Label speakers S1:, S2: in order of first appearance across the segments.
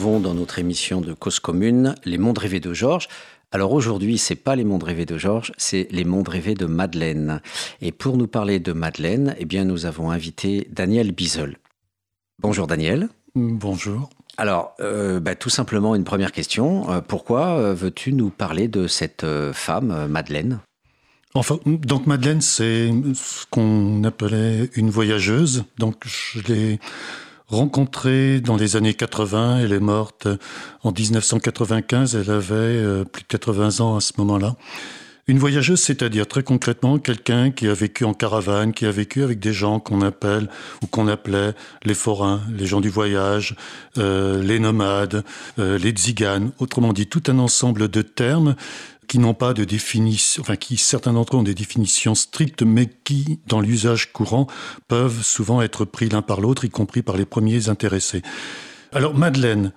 S1: Retrouvons dans notre émission de Cause Commune, Les Mondes Rêvés de Georges. Alors aujourd'hui, c'est pas les mondes rêvés de Georges, c'est les mondes rêvés de Madeleine. Et pour nous parler de Madeleine, eh bien, nous avons invité Daniel Bizel. Bonjour Daniel.
S2: Bonjour.
S1: Alors, euh, bah, tout simplement une première question. Euh, pourquoi euh, veux-tu nous parler de cette femme, Madeleine?
S2: Enfin, donc Madeleine, c'est ce qu'on appelait une voyageuse. Donc, je l'ai rencontrée dans les années 80. Elle est morte en 1995. Elle avait euh, plus de 80 ans à ce moment-là. Une voyageuse, c'est-à-dire très concrètement quelqu'un qui a vécu en caravane, qui a vécu avec des gens qu'on appelle ou qu'on appelait les forains, les gens du voyage, euh, les nomades, euh, les tziganes, autrement dit tout un ensemble de termes qui n'ont pas de définition, enfin qui certains d'entre eux ont des définitions strictes, mais qui, dans l'usage courant, peuvent souvent être pris l'un par l'autre, y compris par les premiers intéressés. Alors Madeleine,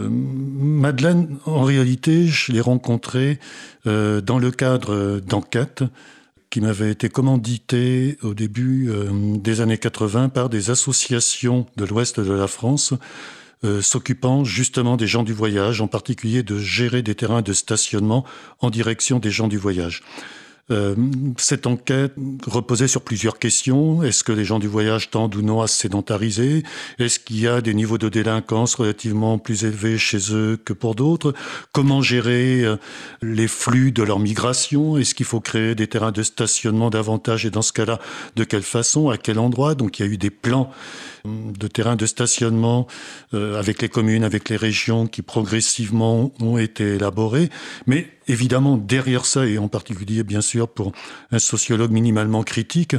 S2: euh, Madeleine, en réalité, je l'ai rencontrée euh, dans le cadre d'enquêtes qui m'avaient été commanditées au début euh, des années 80 par des associations de l'ouest de la France euh, s'occupant justement des gens du voyage, en particulier de gérer des terrains de stationnement en direction des gens du voyage. Euh, cette enquête reposait sur plusieurs questions. Est-ce que les gens du voyage tendent ou non à se sédentariser? Est-ce qu'il y a des niveaux de délinquance relativement plus élevés chez eux que pour d'autres? Comment gérer euh, les flux de leur migration? Est-ce qu'il faut créer des terrains de stationnement davantage et dans ce cas-là, de quelle façon À quel endroit? Donc il y a eu des plans de terrains de stationnement euh, avec les communes, avec les régions qui progressivement ont été élaborés. Mais évidemment, derrière ça, et en particulier bien sûr pour un sociologue minimalement critique,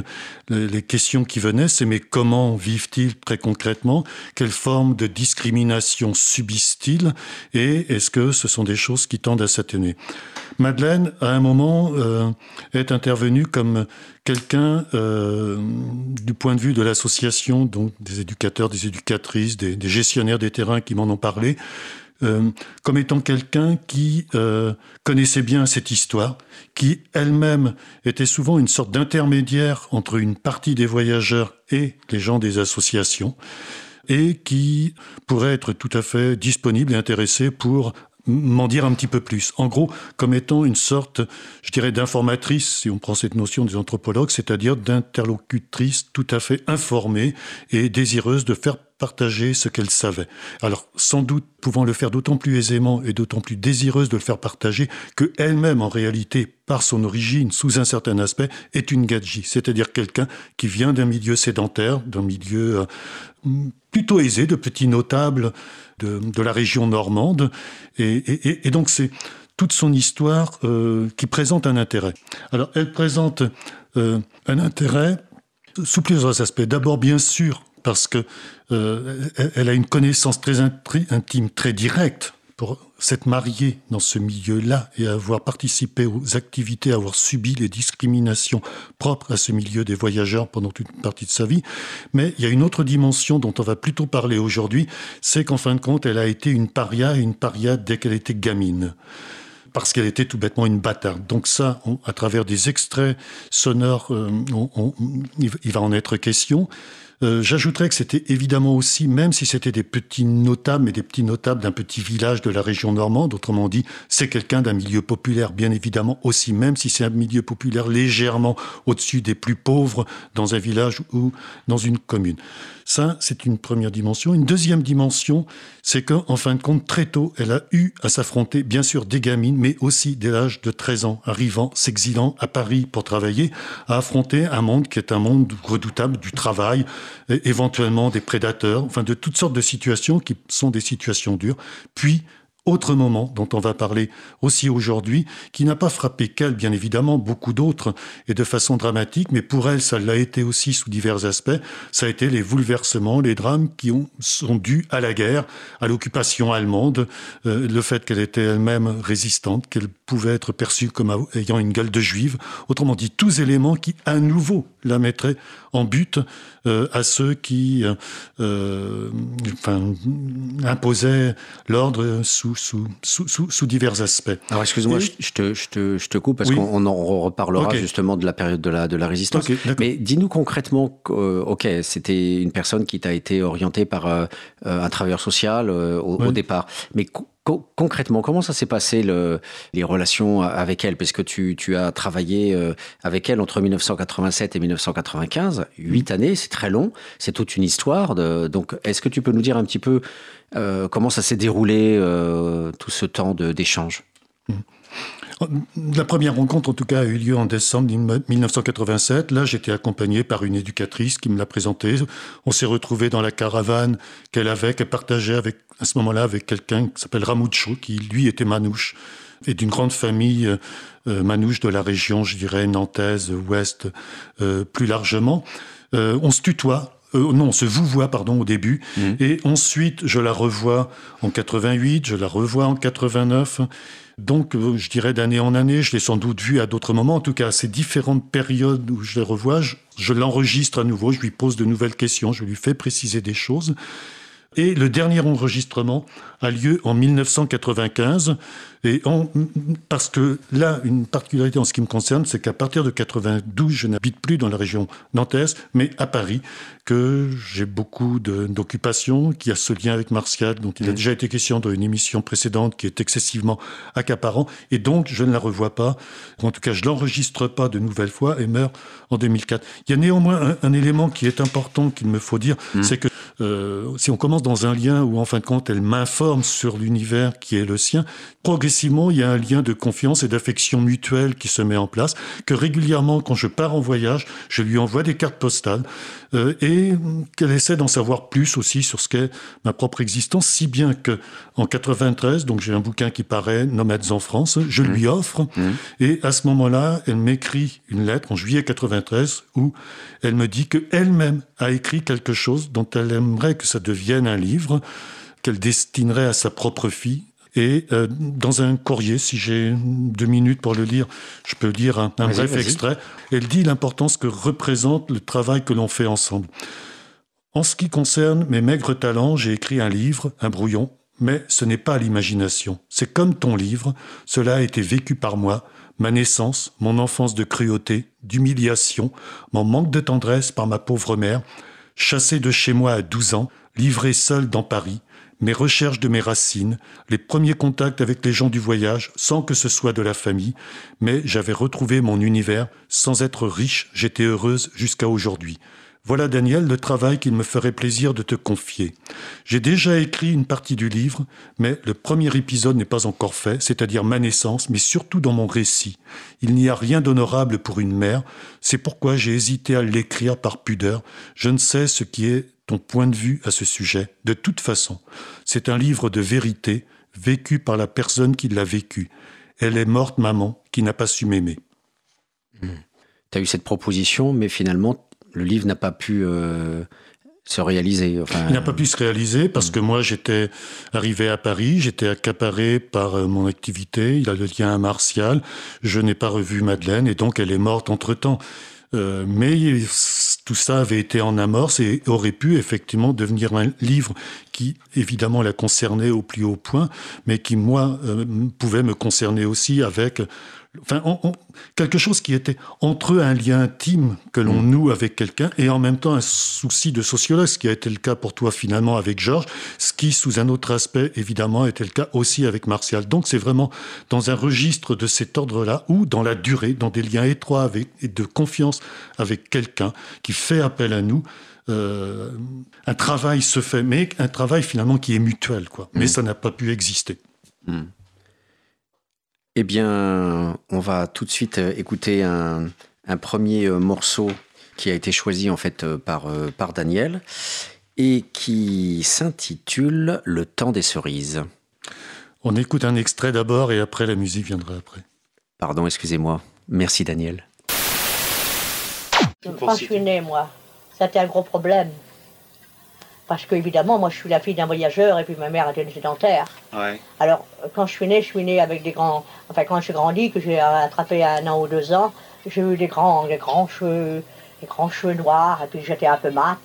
S2: les questions qui venaient, c'est mais comment vivent-ils très concrètement? Quelle forme de discrimination subissent-ils? Et est-ce que ce sont des choses qui tendent à s'atténuer? Madeleine, à un moment, euh, est intervenue comme quelqu'un euh, du point de vue de l'association, donc des éducateurs, des éducatrices, des, gestionnaires des terrains qui m'en ont parlé, euh, comme étant quelqu'un qui connaissait bien cette histoire, qui elle-même était souvent une sorte d'intermédiaire entre une partie des voyageurs et les gens des associations et qui pourrait être tout à fait disponible et intéressé pour m'en dire un petit peu plus. En gros, comme étant une sorte, je dirais, d'informatrice, si on prend cette notion des anthropologues, c'est-à-dire d'interlocutrice tout à fait informée et désireuse de faire partager ce qu'elle savait. Alors, sans doute pouvant le faire d'autant plus aisément et d'autant plus désireuse de le faire partager que elle-même, en réalité, par son origine, sous un certain aspect, est une gadji, c'est-à-dire quelqu'un qui vient d'un milieu sédentaire, d'un milieu euh, plutôt aisé, de petits notables de, la région normande. Et donc, c'est toute son histoire euh, qui présente un intérêt. Alors, elle présente euh, un intérêt sous plusieurs aspects. D'abord, bien sûr, parce que euh, elle a une connaissance très intime, très directe pour s'être mariée dans ce milieu-là et avoir participé aux activités, avoir subi les discriminations propres à ce milieu des voyageurs pendant toute une partie de sa vie. Mais il y a une autre dimension dont on va plutôt parler aujourd'hui, c'est qu'en fin de compte, elle a été une paria, une paria dès qu'elle était gamine parce qu'elle était tout bêtement une bâtarde. Donc ça, à travers des extraits sonores, euh, il va en être question. Euh, j'ajouterais que c'était évidemment aussi, même si c'était des petits notables, mais des petits notables d'un petit village de la région normande, autrement dit, c'est quelqu'un d'un milieu populaire, bien évidemment aussi, même si c'est un milieu populaire légèrement au-dessus des plus pauvres dans un village ou dans une commune. Ça, c'est une première dimension. Une deuxième dimension, c'est qu'en fin de compte, très tôt, elle a eu à s'affronter, bien sûr, des gamines, mais aussi dès l'âge de 13 ans, arrivant, s'exilant à Paris pour travailler, à affronter un monde qui est un monde redoutable du travail, éventuellement des prédateurs, enfin de toutes sortes de situations qui sont des situations dures, puis autre moment dont on va parler aussi aujourd'hui, qui n'a pas frappé qu'elle, bien évidemment, beaucoup d'autres, et de façon dramatique, mais pour elle, ça l'a été aussi sous divers aspects, ça a été les bouleversements, les drames qui ont, sont dus à la guerre, à l'occupation allemande, euh, le fait qu'elle était elle-même résistante, qu'elle pouvait être perçue comme ayant une gueule de juive, autrement dit, tous éléments qui, à nouveau, la mettraient en but euh, à ceux qui euh, enfin, imposait l'ordre sous, sous, sous, sous, divers aspects.
S1: Alors excuse-moi, je, te, je, te, je te coupe parce qu'on en reparlera justement de la période de la, de la résistance. Mais dis-nous concrètement, ok, c'était une personne qui t'a été orientée par un travailleur social au, départ, mais concrètement, comment ça s'est passé le, les relations avec elle? Parce que tu, tu as travaillé euh, avec elle entre 1987 et 1995, huit années, c'est très long, c'est toute une histoire. De, donc, est-ce que tu peux nous dire un petit peu euh, comment ça s'est déroulé euh, tout ce temps d'échange? Mmh.
S2: La première rencontre, en tout cas, a eu lieu en décembre 1987. Là, j'étais accompagné par une éducatrice qui me l'a présenté. On s'est retrouvé dans la caravane qu'elle avait, qu'elle partageait avec, à ce moment-là avec quelqu'un qui s'appelle Ramoucho, qui lui était manouche et d'une grande famille euh, euh, manouche de la région, je dirais, nantaise, ouest, euh, plus largement. on se tutoie, non, on se vous voit, pardon, au début. Mmh. Et ensuite, je la revois en 88, je la revois en 89. Donc, euh, je dirais d'année en année, je l'ai sans doute vu à d'autres moments. En tout cas, à ces différentes périodes où je les revois, je l'enregistre à nouveau, je lui pose de nouvelles questions, je lui fais préciser des choses. Et le dernier enregistrement a lieu en 1995. Et parce que là, une particularité en ce qui me concerne, c'est qu'à partir de 92, je n'habite plus dans la région nantaise, mais à Paris, que j'ai beaucoup d'occupations, qui a ce lien avec Martial, dont il a mmh. déjà été question dans une émission précédente, qui est excessivement accaparant. Et donc, je ne la revois pas. En tout cas, je l'enregistre pas de nouvelle fois et meurt en 2004. Il y a néanmoins un, élément qui est important qu'il me faut dire, mmh. c'est que euh, si on commence dans un lien où, en fin de compte, elle m'informe sur l'univers qui est le sien, progressivement, il y a un lien de confiance et d'affection mutuelle qui se met en place, que régulièrement, quand je pars en voyage, je lui envoie des cartes postales euh, et qu'elle essaie d'en savoir plus aussi sur ce qu'est ma propre existence, si bien que en 93, donc j'ai un bouquin qui paraît, Nomades en France, je lui mmh. offre, mmh. et à ce moment-là, elle m'écrit une lettre en juillet 93 où elle me dit qu'elle-même a écrit quelque chose dont elle aimerait que ça devienne un livre qu'elle destinerait à sa propre fille. Et euh, dans un courrier, si j'ai deux minutes pour le lire, je peux lire un, bref extrait. Elle dit l'importance que représente le travail que l'on fait ensemble. En ce qui concerne mes maigres talents, j'ai écrit un livre, un brouillon, mais ce n'est pas l'imagination. C'est comme ton livre, cela a été vécu par moi, ma naissance, mon enfance de cruauté, d'humiliation, mon manque de tendresse par ma pauvre mère, chassé de chez moi à 12 ans, livré seul dans Paris, mes recherches de mes racines, les premiers contacts avec les gens du voyage, sans que ce soit de la famille, mais j'avais retrouvé mon univers, sans être riche, j'étais heureuse jusqu'à aujourd'hui. Voilà, Daniel, le travail qu'il me ferait plaisir de te confier. J'ai déjà écrit une partie du livre, mais le premier épisode n'est pas encore fait, c'est-à-dire ma naissance, mais surtout dans mon récit. Il n'y a rien d'honorable pour une mère, c'est pourquoi j'ai hésité à l'écrire par pudeur. Je ne sais ce qui est ton point de vue à ce sujet. De toute façon, c'est un livre de vérité, vécu par la personne qui l'a vécu. Elle est morte maman, qui n'a pas su m'aimer.
S1: Hmm. Tu as eu cette proposition, mais finalement, le livre n'a pas pu euh, se réaliser.
S2: Enfin, Il n'a pas pu se réaliser parce hmm. que moi, j'étais arrivé à Paris, j'étais accaparé par euh, mon activité, il a le lien à Martial, je n'ai pas revu Madeleine et donc elle est morte entre-temps. Euh, mais tout ça avait été en amorce et aurait pu effectivement devenir un livre qui évidemment la concernait au plus haut point, mais qui moi euh, pouvait me concerner aussi avec Enfin, quelque chose qui était entre eux un lien intime que l'on noue avec quelqu'un et en même temps un souci de sociologue, ce qui a été le cas pour toi finalement avec Georges, ce qui sous un autre aspect évidemment était le cas aussi avec Martial. Donc c'est vraiment dans un registre de cet ordre-là ou dans la durée, dans des liens étroits avec, et de confiance avec quelqu'un qui fait appel à nous. Euh, un travail se fait, mais un travail finalement qui est mutuel, quoi. Mais mm. ça n'a pas pu exister. Mm.
S1: Eh bien, on va tout de suite euh, écouter un, premier euh, morceau qui a été choisi en fait euh, par, par Daniel et qui s'intitule Le temps des cerises.
S2: On écoute un extrait d'abord et après la musique viendra après.
S1: Pardon, excusez-moi. Merci Daniel.
S3: Quand je suis né, moi, c'était un gros problème. Parce que, évidemment, moi, je suis la fille d'un voyageur et puis ma mère était une sédentaire. Alors, quand je suis née, je suis née avec des grands. Enfin, quand j'ai grandi, que j'ai attrapé à un an ou deux ans, j'ai eu des grands, des grands cheveux, des grands cheveux noirs et puis j'étais un peu mate.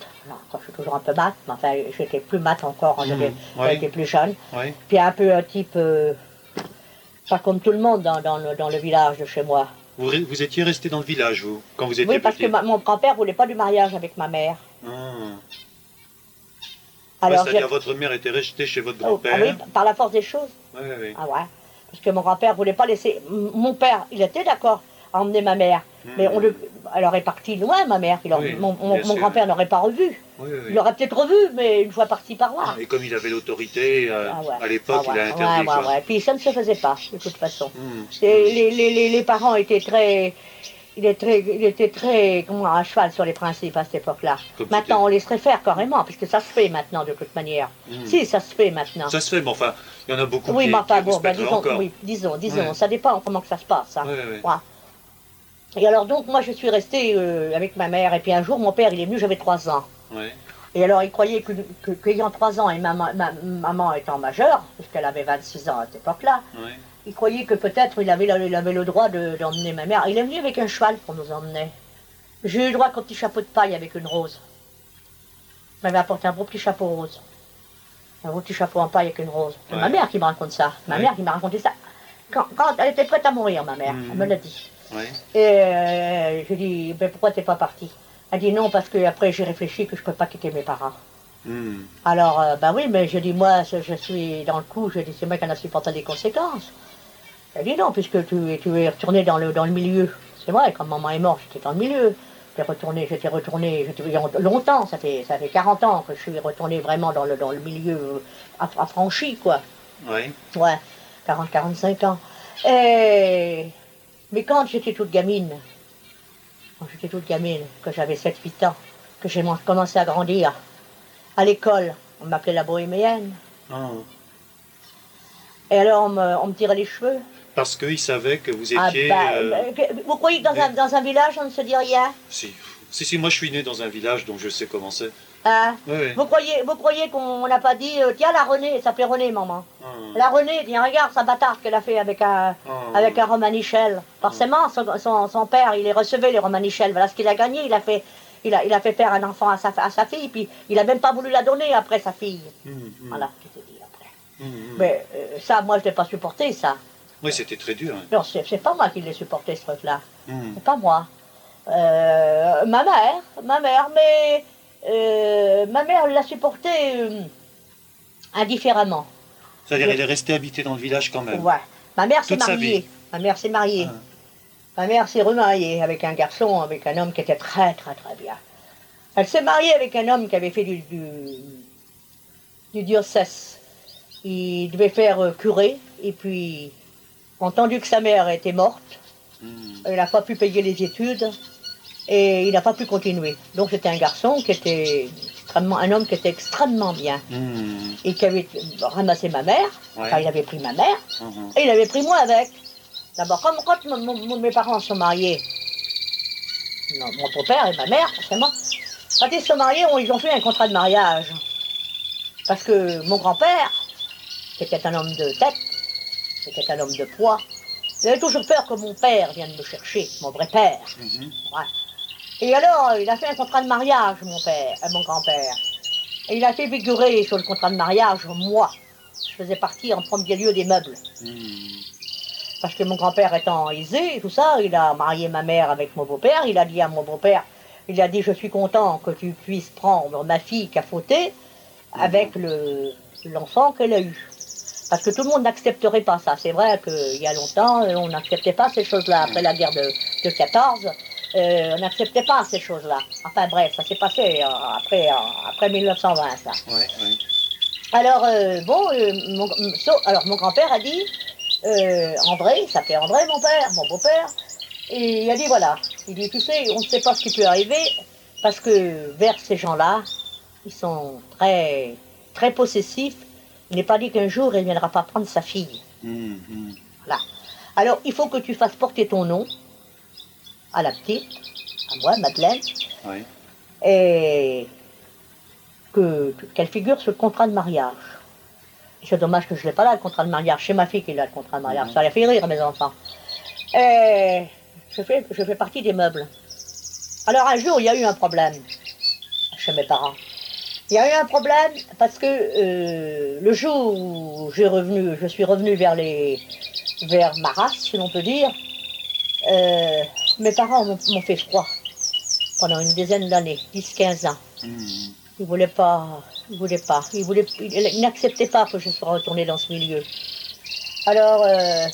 S3: quand je suis toujours un peu mat, mais enfin, j'étais plus mat encore quand mmh, j'étais plus jeune. Puis un peu un type, euh, pas comme tout le monde dans, dans, le, dans, le, village de chez moi.
S4: Vous, vous étiez resté dans le village, vous, quand vous étiez
S3: Oui, parce que mon grand-père voulait pas du mariage avec ma mère.
S4: Ah. Alors, C'est-à-dire votre mère était restée chez votre oh, grand-père
S3: ah Oui, par la force des choses.
S4: Oui, oui.
S3: Ah ouais. Parce que mon grand-père voulait pas laisser... Mon père, il était d'accord à emmener ma mère. Mais on le, elle aurait parti loin, ma mère. mon, grand-père n'aurait pas revu. il aurait peut-être revu, mais une fois parti par là.
S4: Et comme il avait l'autorité euh, ah à l'époque, il a
S3: interdit. Ouais, Puis ça ne se faisait pas, de toute façon. Hmm. Les, les, les, parents étaient très. Il était très, il était très comment, à cheval sur les principes à cette époque-là. Maintenant, on laisserait faire carrément, puisque ça se fait maintenant de toute manière. Hmm. Si, ça se fait maintenant.
S4: Ça se fait, mais enfin, il y en a beaucoup
S3: oui,
S4: qui,
S3: mais enfin, bon, ben, disons, oui, disons, disons, ça dépend comment que ça se passe. Hein. Et alors donc moi je suis restée euh, avec ma mère et puis un jour mon père il est venu, j'avais trois ans. Et alors il croyait qu'ayant que, 3 ans et maman, maman étant majeure, puisqu'elle avait 26 ans à cette époque-là, il croyait que peut-être il avait, il avait le droit d'emmener ma mère. Il est venu avec un cheval pour nous emmener. J'ai eu le droit à un petit chapeau de paille avec une rose. Il m'avait apporté un beau petit chapeau rose. Un beau petit chapeau en paille avec une rose. C'est ma mère qui me raconte ça. Ma mère qui m'a raconté ça. Quand, elle était prête à mourir, ma mère, elle me l'a dit. Et euh, je dis, ben pourquoi t'es pas parti Elle dit non, parce que après j'ai réfléchi que je peux pas quitter mes parents. Hmm. Alors, euh, ben oui, mais je dis, moi, je suis dans le coup, je dis, c'est moi qui en a supporté les conséquences. Elle dit non, puisque tu, tu es retourné dans le, dans le milieu. C'est vrai, quand maman est morte, j'étais dans le milieu. J'étais retourné, j'étais retourné, j'étais longtemps, ça fait, ça fait 40 ans que je suis retourné vraiment dans le, dans le milieu affranchi, quoi.
S4: Oui.
S3: Ouais, 40, 45 ans. Et mais quand j'étais toute gamine, quand j'étais toute gamine, que j'avais 7-8 ans, que j'ai commencé à grandir, à l'école, on m'appelait la bohémienne. Ah. Et alors on me, tirait les cheveux.
S4: Parce qu'ils savaient que vous ah, étiez...
S3: Ah vous croyez que dans, un, dans un village on ne se dit rien?
S4: Si. Si, si, moi je suis né dans un village, donc je sais comment c'est.
S3: Hein? Vous croyez, vous croyez qu'on n'a pas dit, euh, tiens la Renée, ça s'appelait Renée, maman. Ah. La Renée, tiens, regarde sa bâtarde qu'elle a fait avec un, ah. avec un Romanichel. Forcément, son, son, père, il les recevait les Romanichel. Voilà ce qu'il a gagné. Il a fait, il a, il a fait faire un enfant à sa, à sa fille, puis il a même pas voulu la donner après sa fille. Hum. Voilà ce qu'il dit après. Hum, Mais euh, ça, moi, je l'ai pas supporté, ça.
S4: Oui, c'était très dur. Hein.
S3: Non, c'est pas moi qui l'ai supporté, ce truc-là. C'est pas moi. Euh, ma mère, ma mère, mais euh, ma mère l'a supporté euh, indifféremment.
S4: C'est-à-dire qu'elle est restée habitée dans le village quand même
S3: Ouais. Ma mère s'est mariée. Ma mère s'est mariée. Ah. Ma mère s'est remariée avec un garçon, avec un homme qui était très très très bien. Elle s'est mariée avec un homme qui avait fait du, du, diocèse. Il devait faire curé, et puis, entendu que sa mère était morte, hmm. elle n'a pas pu payer les études, et il n'a pas pu continuer. Donc c'était un garçon qui était extrêmement, un homme qui était extrêmement bien hmm. et qui avait ramassé ma mère. Enfin, il avait pris ma mère mhm. et il avait pris moi avec. D'abord, comme quand mes parents sont mariés, mon beau-père et ma mère, forcément, quand ils sont mariés, ils ont fait un contrat de mariage. Parce que mon grand-père, qui était un homme de tête, qui était un homme de poids, il avait toujours peur que mon père vienne me chercher, mon vrai père. Mhm. Et alors, il a fait un contrat de mariage, mon père, euh, mon grand-père. Et il a fait figurer sur le contrat de mariage, moi. Je faisais partie en premier lieu des meubles. Hmm. Parce que mon grand-père étant aisé et tout ça, il a marié ma mère avec mon beau-père. Il a dit à mon beau-père, il a dit, je suis content que tu puisses prendre ma fille qui a fauté avec le, l'enfant qu'elle a eu. Parce que tout le monde n'accepterait pas ça. C'est vrai qu'il y a longtemps, on n'acceptait pas ces choses-là. Après la guerre de, de 14, euh, on n'acceptait pas ces choses-là. Enfin bref, ça s'est passé euh, après, euh, après 1920, ça. Alors, bon, mon, alors mon grand-père a dit, André, il s'appelait André, mon père, mon beau-père, et il a dit, voilà, il dit, tu sais, on ne sait pas ce qui peut arriver, parce que vers ces gens-là, ils sont très, très possessifs. Il n'est pas dit qu'un jour, il ne viendra pas prendre sa fille. Voilà. Alors, il faut que tu fasses porter ton nom, à la petite, à moi, Madeleine, et qu'elle figure sur le contrat de mariage. C'est dommage que je ne l'ai pas là, le contrat de mariage. C'est ma fille qui a le contrat de mariage. Ça a fait rire mes enfants. Et je fais, je fais partie des meubles. Alors un jour, il y a eu un problème. chez mes parents. Il y a eu un problème parce que euh, le jour où revenu, je suis revenu vers, les, vers ma race, si l'on peut dire, euh, mes parents m'ont fait froid pendant une dizaine d'années, 10-15 ans. Mmh. Ils ne voulaient pas, ils voulaient pas, ils, voulaient, ils n'acceptaient pas que je sois retournée dans ce milieu. Alors, euh,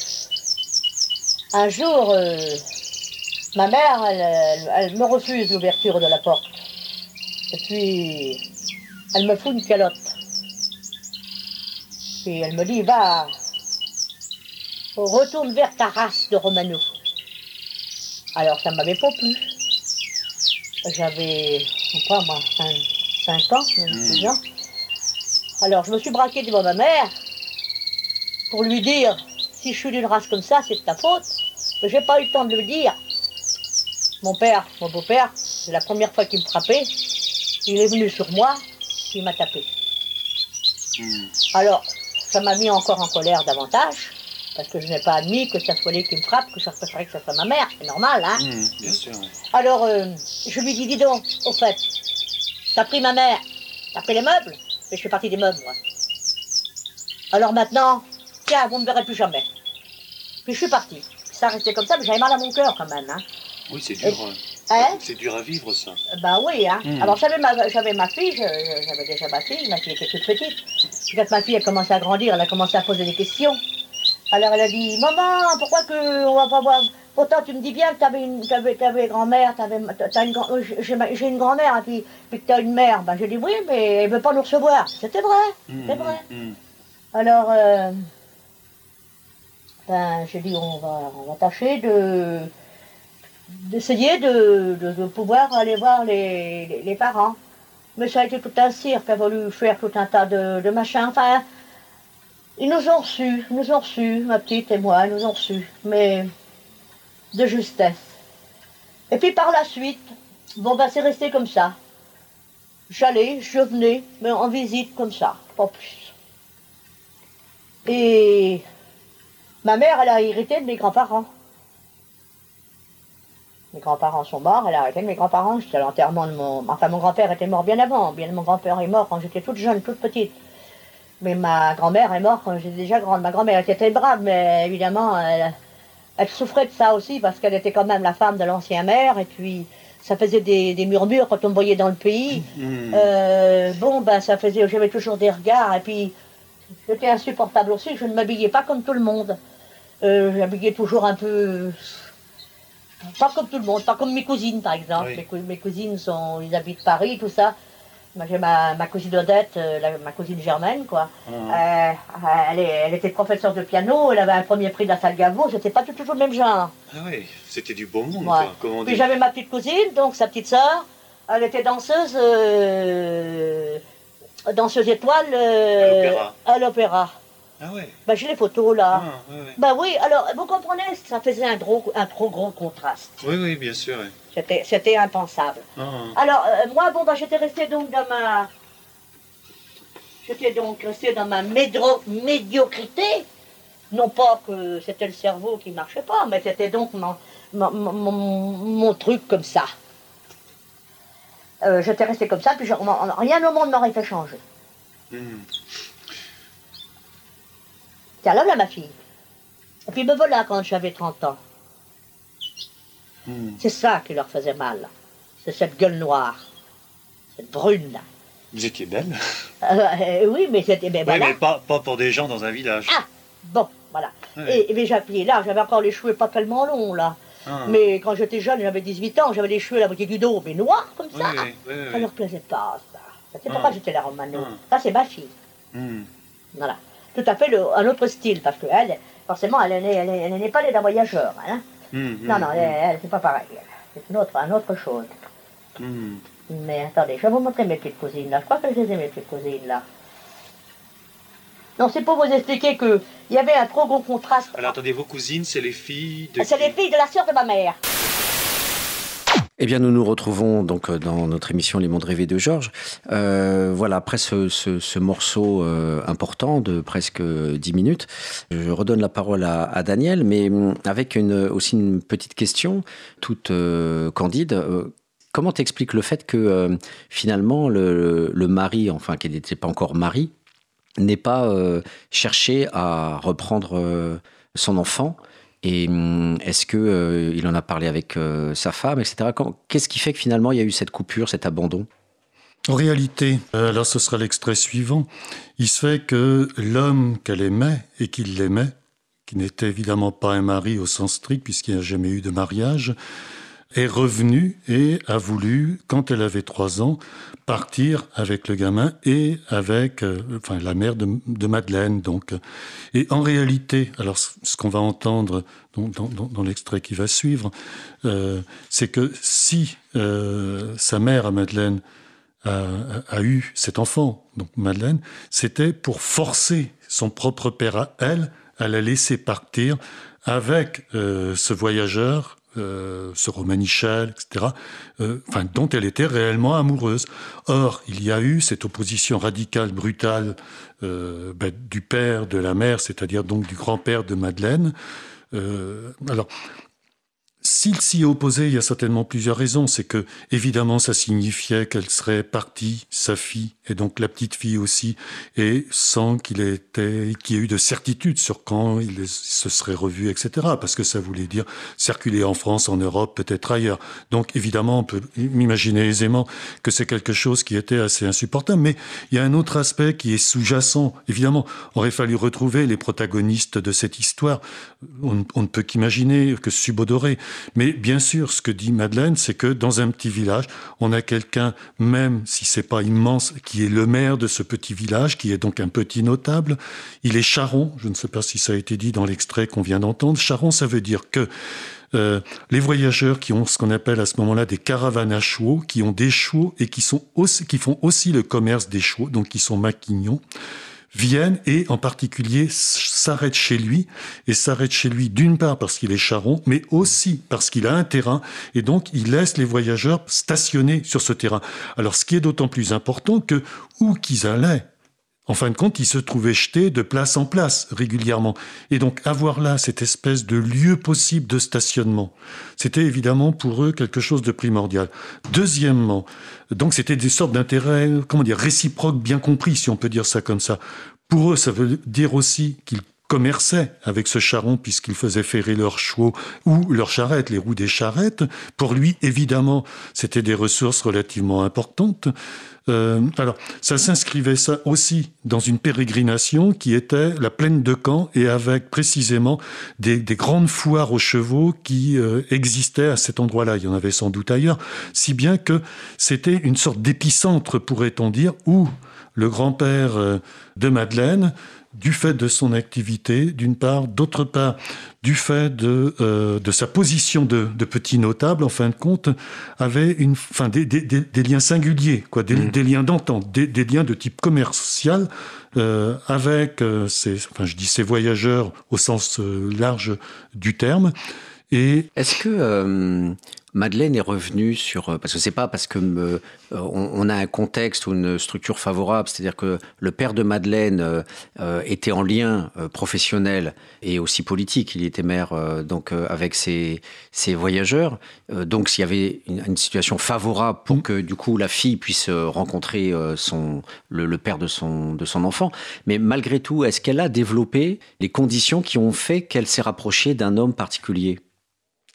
S3: un jour, ma mère, elle me refuse l'ouverture de la porte. Et puis, elle me fout une calotte. Et elle me dit, va, retourne vers ta race de Romano. Alors ça ne m'avait pas plu. J'avais, je sais pas moi, 5 ans, 6 hmm. ans. Alors je me suis braqué devant ma mère pour lui dire, si je suis d'une race comme ça, c'est de ta faute. Mais j'ai pas eu le temps de le dire. Mon père, mon beau-père, c'est la première fois qu'il me frappait. Il est venu sur moi, m'a tapé. Hmm. Alors, ça m'a mis encore en colère davantage, parce que je n'ai pas admis que ça soit lui qui me frappe, que ça préférait que ça soit ma mère. C'est normal, hein
S4: hmm, Bien sûr.
S3: Alors, euh, je lui dis, dis donc, au fait, t'as pris ma mère, t'as pris les meubles, et je fais partie des meubles, moi. Alors maintenant, tiens, vous ne me verrez plus jamais. Puis je suis partie. Ça restait comme ça, mais j'avais mal à mon cœur quand même. Hein.
S4: Oui, c'est dur. Hein. Hein? C'est dur à vivre, ça.
S3: Ben oui, hein. Hmm. Alors, j'avais ma, j'avais ma fille, j'avais déjà ma fille, ma fille était toute petite. Quand ma fille a commencé à grandir, elle a commencé à poser des questions. Alors, elle a dit, maman, pourquoi que on va pas voir... Pourtant, tu me dis bien que tu avais une avais, grand-mère, t'avais, t'as une, euh, j'ai, une grand-mère, et puis, puis que tu as une mère. Ben, j'ai dit, oui, mais elle ne veut pas nous recevoir. C'était vrai, hmm, c'est vrai. Hmm, Alors, euh, ben, j'ai dit, on va, on va tâcher de d'essayer de, pouvoir aller voir les, parents. Mais ça a été tout un cirque, a voulu faire tout un tas de, de machins. Enfin, ils nous ont reçus, ils nous ont reçus, ma petite et moi, ils nous ont reçus, mais de justesse. Et puis par la suite, bon ben c'est resté comme ça. J'allais, je venais, mais en visite comme ça, pas plus. Et ma mère, elle a hérité de mes grands-parents. Mes grands-parents sont morts, elle a arrêté mes grands-parents, c'était l'enterrement de mon... Enfin, mon grand-père était mort bien avant, bien mon grand-père est mort quand j'étais toute jeune, toute petite. Mais ma grand-mère est morte quand j'étais déjà grande. Ma grand-mère était très brave, mais évidemment, elle, souffrait de ça aussi, parce qu'elle était quand même la femme de l'ancien maire, et puis ça faisait des, murmures quand on me voyait dans le pays. Mmh. Euh, bon, ben ça faisait, j'avais toujours des regards, et puis c'était insupportable aussi, je ne m'habillais pas comme tout le monde. Euh, j'habillais toujours un peu pas comme tout le monde, pas comme mes cousines par exemple. Mes, cousines sont, ils habitent Paris, tout ça. Moi j'ai ma, cousine Odette, euh, ma cousine Germaine, quoi. Ah. Euh, elle, était professeure de piano, elle avait un premier prix de la salle Gaveau, c'était pas toujours le même genre.
S4: Ah oui, c'était du bon monde,
S3: quoi, Puis j'avais ma petite cousine, donc sa petite sœur, elle était danseuse, euh, danseuse étoile à l'opéra.
S4: Ah ouais
S3: bah, J'ai les photos là. Ah, Bah oui, alors vous comprenez, ça faisait un, gros, un trop gros contraste.
S4: Oui, oui, bien sûr.
S3: C'était impensable. Ah. Alors euh, moi, bon, bah, j'étais restée donc dans ma... J'étais donc restée dans ma médiocrité. Non pas que c'était le cerveau qui marchait pas, mais c'était donc mon, mon, truc comme ça. Euh, j'étais restée comme ça, puis rien au monde m'aurait fait changer. Hmm. Tiens, là, là, ma fille. Et puis me voilà quand j'avais 30 ans. Hmm. C'est ça qui leur faisait mal. C'est cette gueule noire, cette brune.
S4: Vous étiez belle
S3: euh, euh, Oui, mais c'était
S4: ben, Oui, mais pas, pas, pour des gens dans un village.
S3: Ah, bon, voilà. Et, mais j'appuyais là, j'avais encore les cheveux pas tellement longs là. Ah. Mais quand j'étais jeune, j'avais 18 ans, j'avais les cheveux à la moitié du dos, mais noirs comme ça. Oui, ça leur plaisait pas, ça. C'est pourquoi ah. j'étais là, Romano. Ah. Ça, c'est ma fille. Hmm. Voilà tout à fait un autre style, parce qu'elle, forcément, elle n'est pas les d'un voyageur. Hein. Hum, hum, non, non, hum. elle, c'est pas pareil. C'est une autre, une autre chose. Mais attendez, je vais vous montrer mes petites cousines là. Je crois que je les ai, mes petites cousines là. Non, c'est pour vous expliquer qu'il y avait un trop gros contraste.
S4: Alors attendez, vos cousines, c'est les filles de.
S3: C'est les filles de la sœur de ma mère.
S1: Eh bien, nous nous retrouvons donc euh, dans notre émission Les Mondes Rêvés de Georges. Euh, voilà, après ce, morceau euh, important de presque 10 minutes, je redonne la parole à, Daniel, mais hum, avec aussi une petite question, toute candide. comment t'expliques le fait que finalement le, le, mari, enfin qui n'était pas encore mari, n'ait pas cherché à reprendre son enfant et hum, est-ce que il en a parlé avec sa femme, etc. Qu'est-ce qui fait que finalement il y a eu cette coupure, cet abandon?
S2: En réalité, euh, là ce sera l'extrait suivant, il se fait que l'homme qu'elle aimait et qu'il l'aimait, qui n'était évidemment pas un mari au sens strict puisqu'il n'y a jamais eu de mariage, est revenu et a voulu, quand elle avait trois ans, partir avec le gamin et avec euh, enfin, la mère de, Madeleine. Donc. Et en réalité, alors ce qu'on va entendre dans, l'extrait qui va suivre, euh, c'est que si sa mère à Madeleine a, eu cet enfant, donc Madeleine, c'était pour forcer son propre père à elle à la laisser partir avec euh, ce voyageur, euh, ce Romanichel, etc., euh, enfin, dont elle était réellement amoureuse. Or, il y a eu cette opposition radicale, brutale ben, du père, de la mère, c'est-à-dire donc du grand-père de Madeleine. alors, s'il s'y opposait, il y a certainement plusieurs raisons. C'est que, évidemment, ça signifiait qu'elle serait partie, sa fille, et donc la petite fille aussi, et sans qu'il y ait eu de certitude sur quand il se serait revu, etc. Parce que ça voulait dire circuler en France, en Europe, peut-être ailleurs. Donc, évidemment, on peut m'imaginer aisément que c'est quelque chose qui était assez insupportable. Mais il y a un autre aspect qui est sous-jacent. Évidemment, aurait fallu retrouver les protagonistes de cette histoire. On, on ne peut qu'imaginer que Subodoré, mais bien sûr, ce que dit Madeleine, c'est que dans un petit village, on a quelqu'un, même si c'est pas immense, qui est le maire de ce petit village, qui est donc un petit notable. Il est charron. Je ne sais pas si ça a été dit dans l'extrait qu'on vient d'entendre. Charron, ça veut dire que euh, les voyageurs qui ont ce qu'on appelle à ce moment-là des caravanes à chevaux, qui ont des chevaux et qui, sont aussi, qui font aussi le commerce des chevaux, donc qui sont maquignons, viennent et en particulier s'arrêtent chez lui et s'arrêtent chez lui d'une part parce qu'il est charron, mais aussi parce qu'il a un terrain et donc il laisse les voyageurs stationner sur ce terrain. Alors ce qui est d'autant plus important que où qu'ils allaient, en fin de compte, ils se trouvaient jetés de place en place régulièrement. Et donc avoir là cette espèce de lieu possible de stationnement, c'était évidemment pour eux quelque chose de primordial. Deuxièmement, donc c'était des sortes d'intérêts, comment dire, réciproques bien compris, si on peut dire ça comme ça. Pour eux, ça veut dire aussi qu'ils commerçaient avec ce charron puisqu'ils faisaient ferrer leurs chevaux ou leurs charrettes, les roues des charrettes. Pour lui, évidemment, c'était des ressources relativement importantes. Euh, alors, ça s'inscrivait ça aussi dans une pérégrination qui était la plaine de Caen et avec précisément des, grandes foires aux chevaux qui euh, existaient à cet endroit-là. Il y en avait sans doute ailleurs, si bien que c'était une sorte d'épicentre, pourrait-on dire, où le grand-père euh, de Madeleine du fait de son activité, d'une part, d'autre part, du fait de, euh, de sa position de, de, petit notable, en fin de compte, avait une, enfin, des, des, des liens singuliers, quoi, des, mmh. liens d'entente, des, liens de type commercial euh, avec euh, ces, enfin, je dis ces voyageurs au sens euh, large du terme.
S1: Et est-ce que Madeleine est revenue sur euh, parce que c'est pas parce que euh, on, a un contexte ou une structure favorable, c'est-à-dire que le père de Madeleine euh, était en lien professionnel et aussi politique. Il était maire donc avec ses, ses voyageurs. donc s'il y avait une, situation favorable pour mm. que du coup la fille puisse rencontrer son le, le, père de son de son enfant. Mais malgré tout, est-ce qu'elle a développé les conditions qui ont fait qu'elle s'est rapprochée d'un homme particulier?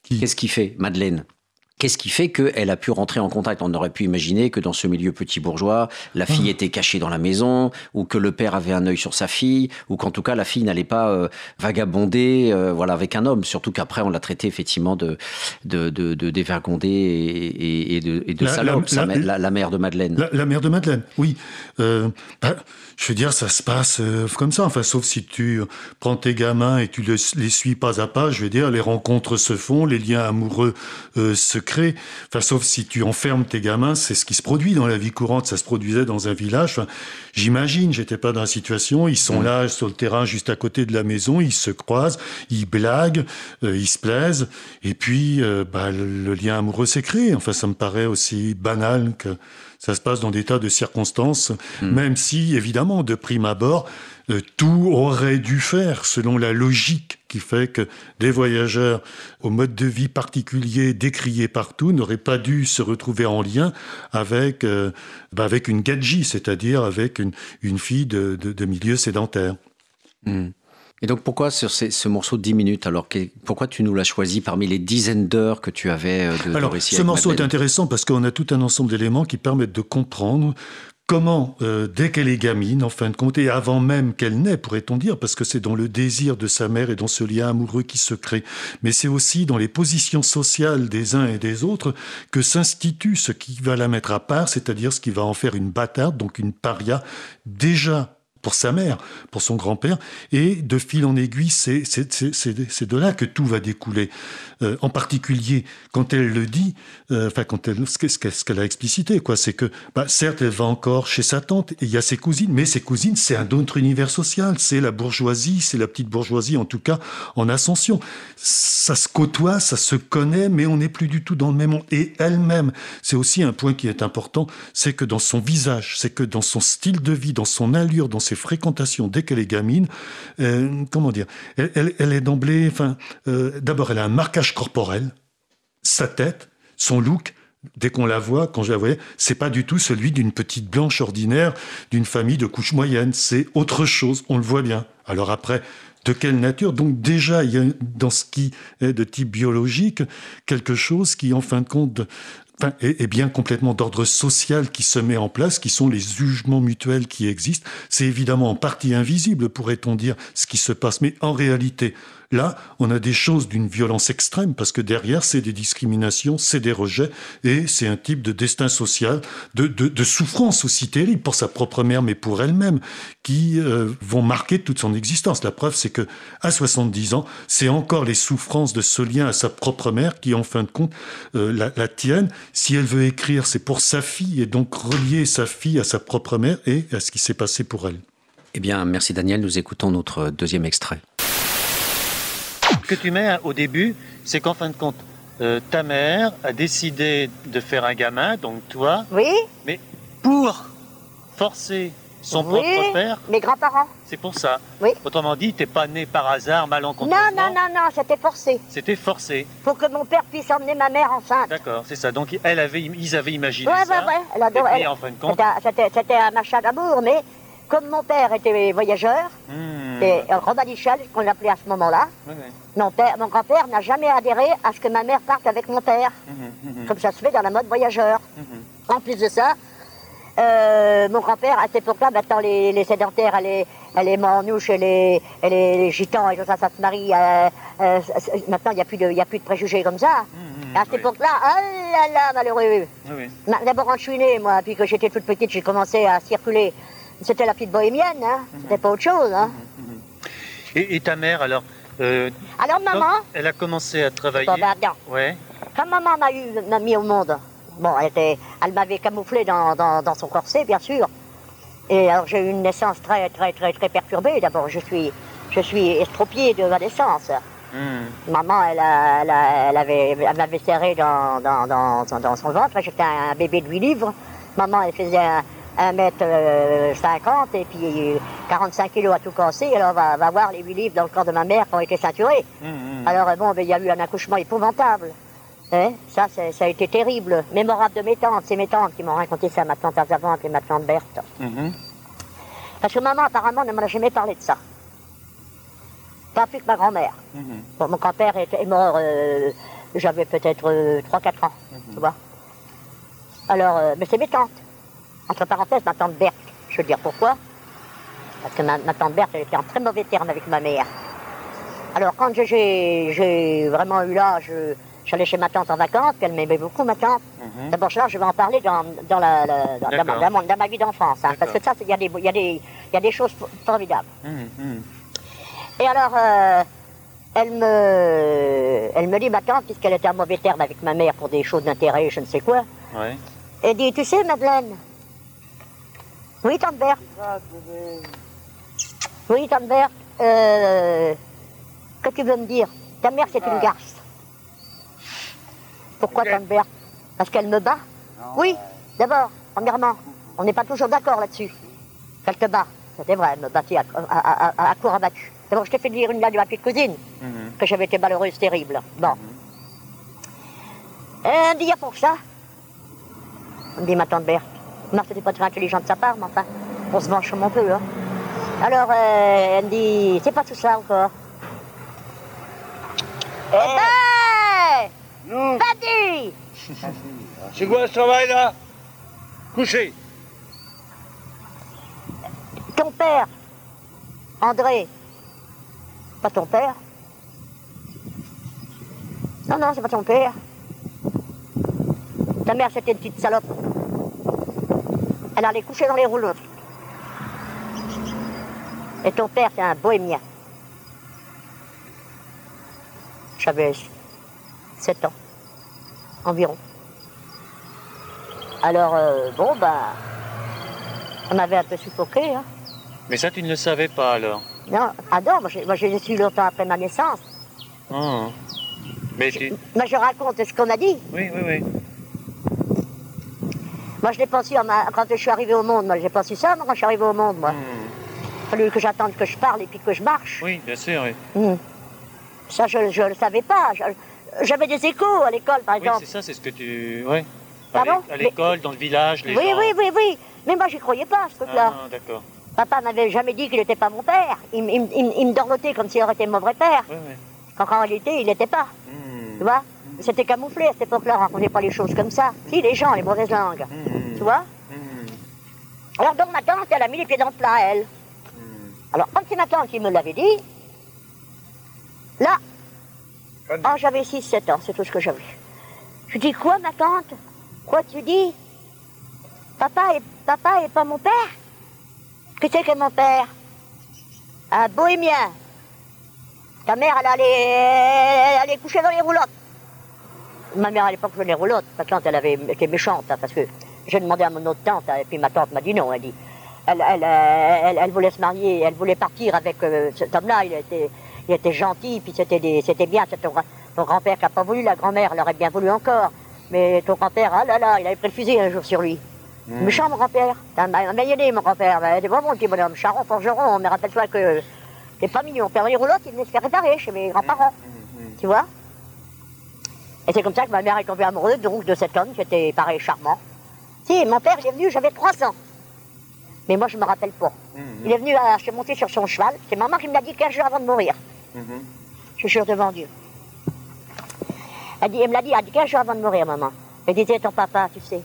S1: Qu'est-ce qui fait, Madeleine? Qu'est-ce qui fait qu'elle a pu rentrer en contact? On aurait pu imaginer que dans ce milieu petit bourgeois, la fille ah. était cachée dans la maison, ou que le père avait un œil sur sa fille, ou qu'en tout cas la fille n'allait pas euh, vagabonder euh, voilà, avec un homme. Surtout qu'après, on l'a traité effectivement de, de, de, de dévergondé et, et, de, et de la, salope, la, la, mère de Madeleine.
S2: La, mère de Madeleine, oui. Euh, bah, je veux dire, ça se passe comme ça. Enfin, sauf si tu prends tes gamins et tu les, suis pas à pas. Je veux dire, les rencontres se font, les liens amoureux se créent. Enfin, sauf si tu enfermes tes gamins, c'est ce qui se produit dans la vie courante. Ça se produisait dans un village. Enfin, J'imagine, j'étais pas dans la situation. Ils sont là sur le terrain, juste à côté de la maison. Ils se croisent, ils blaguent, euh, ils se plaisent. Et puis, bah, le, le lien amoureux s'est créé. Enfin, ça me paraît aussi banal que ça se passe dans des tas de circonstances, hmm. même si, évidemment, de prime abord, euh, tout aurait dû faire selon la logique qui fait que des voyageurs au mode de vie particulier décrié partout n'auraient pas dû se retrouver en lien avec, euh, bah, avec une gadji, c'est-à-dire avec une, une fille de, de, milieu sédentaire.
S1: Hmm. Et donc pourquoi sur ce morceau de 10 minutes alors Pourquoi tu nous l'as choisi parmi les dizaines d'heures que tu avais euh, de,
S2: alors, Ce morceau est intéressant parce qu'on a tout un ensemble d'éléments qui permettent de comprendre comment, euh, dès qu'elle est gamine, en fin de compte, et avant même qu'elle naît, pourrait-on dire, parce que c'est dans le désir de sa mère et dans ce lien amoureux qui se crée, mais c'est aussi dans les positions sociales des uns et des autres que s'institue ce qui va la mettre à part, c'est-à-dire ce qui va en faire une bâtarde, donc une paria, déjà pour sa mère, pour son grand-père, et de fil en aiguille, c'est de là que tout va découler. Euh, en particulier, quand elle le dit, euh, enfin quand elle, ce qu'elle a explicité, quoi, c'est que, bah, certes, elle va encore chez sa tante, et il y a ses cousines, mais ses cousines, c'est un autre univers social, c'est la bourgeoisie, c'est la petite bourgeoisie, en tout cas, en ascension. Ça se côtoie, ça se connaît, mais on n'est plus du tout dans le même monde. Et elle-même, c'est aussi un point qui est important, c'est que dans son visage, c'est que dans son style de vie, dans son allure, dans ses fréquentations dès qu'elle est gamine, euh, comment dire, elle, est d'emblée, enfin, euh, d'abord elle a un marquage corporel, sa tête, son look, dès qu'on la voit, quand je la voyais, c'est pas du tout celui d'une petite blanche ordinaire d'une famille de couche moyenne. C'est autre chose. On le voit bien. Alors après, de quelle nature? Donc déjà, il y a dans ce qui est de type biologique quelque chose qui, en fin de compte, est, bien complètement d'ordre social qui se met en place, qui sont les jugements mutuels qui existent. C'est évidemment en partie invisible, pourrait-on dire, ce qui se passe, mais en réalité, Là, on a des choses d'une violence extrême parce que derrière, c'est des discriminations, c'est des rejets et c'est un type de destin social, de, souffrance aussi terrible pour sa propre mère, mais pour elle-même, qui euh, vont marquer toute son existence. La preuve, c'est que à 70 ans, c'est encore les souffrances de ce lien à sa propre mère qui, en fin de compte, euh, la, la tiennent. Si elle veut écrire, c'est pour sa fille et donc relier sa fille à sa propre mère et à ce qui s'est passé pour elle.
S1: Eh bien, merci Daniel. Nous écoutons notre deuxième extrait
S4: que tu mets au début, c'est qu'en fin de compte, euh, ta mère a décidé de faire un gamin, donc toi.
S3: Oui.
S4: Mais pour forcer son propre père.
S3: Mes grands-parents.
S4: C'est pour ça.
S3: Oui.
S4: Autrement dit, t'es pas né par hasard, malencontreusement.
S3: Non, non, non, non, c'était forcé.
S4: C'était forcé.
S3: Pour que mon père puisse emmener ma mère enceinte.
S4: D'accord, c'est ça. Donc elle avait, ils avaient imaginé
S3: ouais,
S4: ça.
S3: Ouais, ouais, Elle adorait.
S4: Et en fin de compte.
S3: C'était un machin d'amour, mais comme mon père était voyageur, hmm. et Michel, qu'on l'appelait à ce moment-là, mon, mon grand-père n'a jamais adhéré à ce que ma mère parte avec mon père, hmm, hmm, comme ça se fait dans la mode voyageur. En plus de ça, euh, mon grand-père, à cette époque-là, maintenant les, sédentaires, elle est, manouche, elle est, les gitans et tout ça, ça se marie. Euh, euh, maintenant, il n'y a, plus de, a plus de préjugés comme ça. à cette époque-là, oh là là, malheureux. D'abord, quand je suis née, moi, puis que j'étais toute petite, j'ai commencé à circuler c'était la petite bohémienne, hein. Mhm. C'était pas autre chose, hein. Mhm, mhm.
S4: Et, ta mère, alors
S3: euh, Alors, maman
S4: Elle a commencé à travailler
S3: bah, Ouais. Quand maman m'a, eu, m'a mis au monde, bon, elle, était, elle m'avait camouflé dans, dans, son corset, bien sûr. Et alors, j'ai eu une naissance très, très, très, très perturbée. D'abord, je suis, je suis estropiée de ma naissance. Hmm. Maman, elle, elle, avait, elle m'avait serré dans, dans, dans, dans son ventre. J'étais un bébé de 8 livres. Maman, elle faisait un, 1m50 euh, et puis 45 kilos à tout casser. Alors, on va, voir les 8 livres dans le corps de ma mère qui ont été ceinturés. Mmh, mmh. Alors, bon, ben, il y a eu un accouchement épouvantable. Hein? Ça, ça a été terrible. Mémorable de mes tantes. C'est mes tantes qui m'ont raconté ça, ma tante Azavante et ma tante Berthe. Mmh. Parce que maman, apparemment, ne m'a jamais parlé de ça. Pas plus que ma grand-mère. mon grand-père est, mort, euh, j'avais peut-être 3-4 euh, ans, tu vois. Alors, mais c'est mes tantes. Entre parenthèses, ma tante Berthe, je veux dire pourquoi. Parce que ma, tante Berthe, elle était en très mauvais terme avec ma mère. Alors quand j'ai vraiment eu l'âge, j'allais chez ma tante en vacances, puis elle m'aimait beaucoup, ma tante. Mhm. D'abord, là, je vais en parler dans, dans, la, dans, ma vie d'enfance, hein, parce que ça, il y, a des, y, y a des choses formidables. Mhm, mhm. Et alors, euh, elle, me, elle me dit, ma tante, puisqu'elle était en mauvais terme avec ma mère pour des choses d'intérêt, je ne sais quoi, elle dit, tu sais, Madeleine, oui, tante Berthe. Oui, tante Berthe. Euh, que tu veux me dire? Ta mère, c'est une garce. Pourquoi, tante Berthe Parce qu'elle me bat? Oui, d'abord, premièrement, on n'est pas toujours d'accord là-dessus. Qu'elle te bat. c'était vrai, elle me battait à, à, à, court abattu. D'abord, je t'ai fait dire une blague de ma petite cousine, mhm. que j'avais été malheureuse, terrible. Bon. Et elle me dit, pour ça? Me dit, ma tante Berthe. Non, c'était pas très intelligent de sa part, mais enfin, on se venge comme on peut. Hein. Alors, euh, elle me dit, c'est pas tout ça encore. Eh ben Non Vas-y
S5: C'est quoi ce travail là? Couché
S3: Ton père, André, pas ton père Non, non, c'est pas ton père. Ta mère, c'était une petite salope. Elle allait coucher dans les rouleaux. Et ton père, c'est un bohémien. J'avais 7 ans, environ. Alors, euh, bon, bah, on m'avait un peu suffoqué. Hein.
S4: Mais ça, tu ne le savais pas alors
S3: Non, ah non, moi j'ai su longtemps après ma naissance.
S4: Oh. Mais tu...
S3: Moi je raconte ce qu'on a dit.
S4: Oui, oui, oui.
S3: Moi je l'ai pas su quand je suis arrivé au monde. Moi j'ai pas su ça quand je suis arrivé au monde, moi. Il fallu que j'attende que je parle et puis que je marche.
S4: Oui, bien sûr, oui.
S3: Hmm. Ça, je ne le savais pas. J'avais des échos à l'école, par exemple.
S4: Oui, c'est ça, c'est ce que tu... Oui. Pardon À l'école, dans le village, les
S3: oui,
S4: gens...
S3: Oui, oui, oui, Mais moi, j'y croyais pas, ce truc-là.
S4: Ah, d'accord.
S3: Papa m'avait jamais dit qu'il n'était pas mon père. Il, me dorlotait comme s'il aurait été mon vrai père. Oui, oui. Quand en réalité, il n'était pas. Hmm. Tu vois? C'était camouflé à cette époque-là, on racontait pas les choses comme ça. Si, les gens, les mauvaises langues. Hmm. Tu vois hmm. Alors donc ma tante, elle a mis les pieds dans le plat, elle. Alors quand c'est ma tante qui me l'avait dit, là, oh, j'avais 6-7 ans, c'est tout ce que j'avais. Je dis, quoi, ma tante? Quoi tu dis? Papa est, papa est pas mon père? Que c'est que mon père? Un bohémien. Ta mère, elle allait, elle allait coucher dans les roulottes. Ma mère, à l'époque, je les roulottes. Ma tante, elle avait été méchante, hein, parce que j'ai demandé à mon autre tante, et puis ma tante m'a dit non. Elle dit, elle, elle, elle, voulait se marier, elle voulait partir avec euh, cet homme-là. Il était, il était gentil, puis c'était, c'était bien. C'était ton, grand-père qui n'a pas voulu, la grand-mère l'aurait bien voulu encore. Mais ton grand-père, ah là là, il avait pris le fusil un jour sur lui. Mmh. Méchant, mon grand-père. Un aidé, mon grand-père. C'est vraiment un petit bonhomme. Charron, forgeron. Mais rappelle-toi que c'est pas mignon. Père les roulottes, il venait se faire réparer chez mes grands-parents. Mmh, mmh, tu vois? Et c'est comme ça que ma mère est tombée amoureuse donc, de cet homme qui était pareil charmant. Si, mon père, il est venu, j'avais 3 ans. Mais moi, je me rappelle pas. Il est venu, à, je suis monté sur son cheval. C'est maman qui me l'a dit 15 jours avant de mourir. Je jure devant Dieu. Elle, dit, elle me l'a dit, elle dit 15 jours avant de mourir, maman. Elle disait, ton papa, tu sais.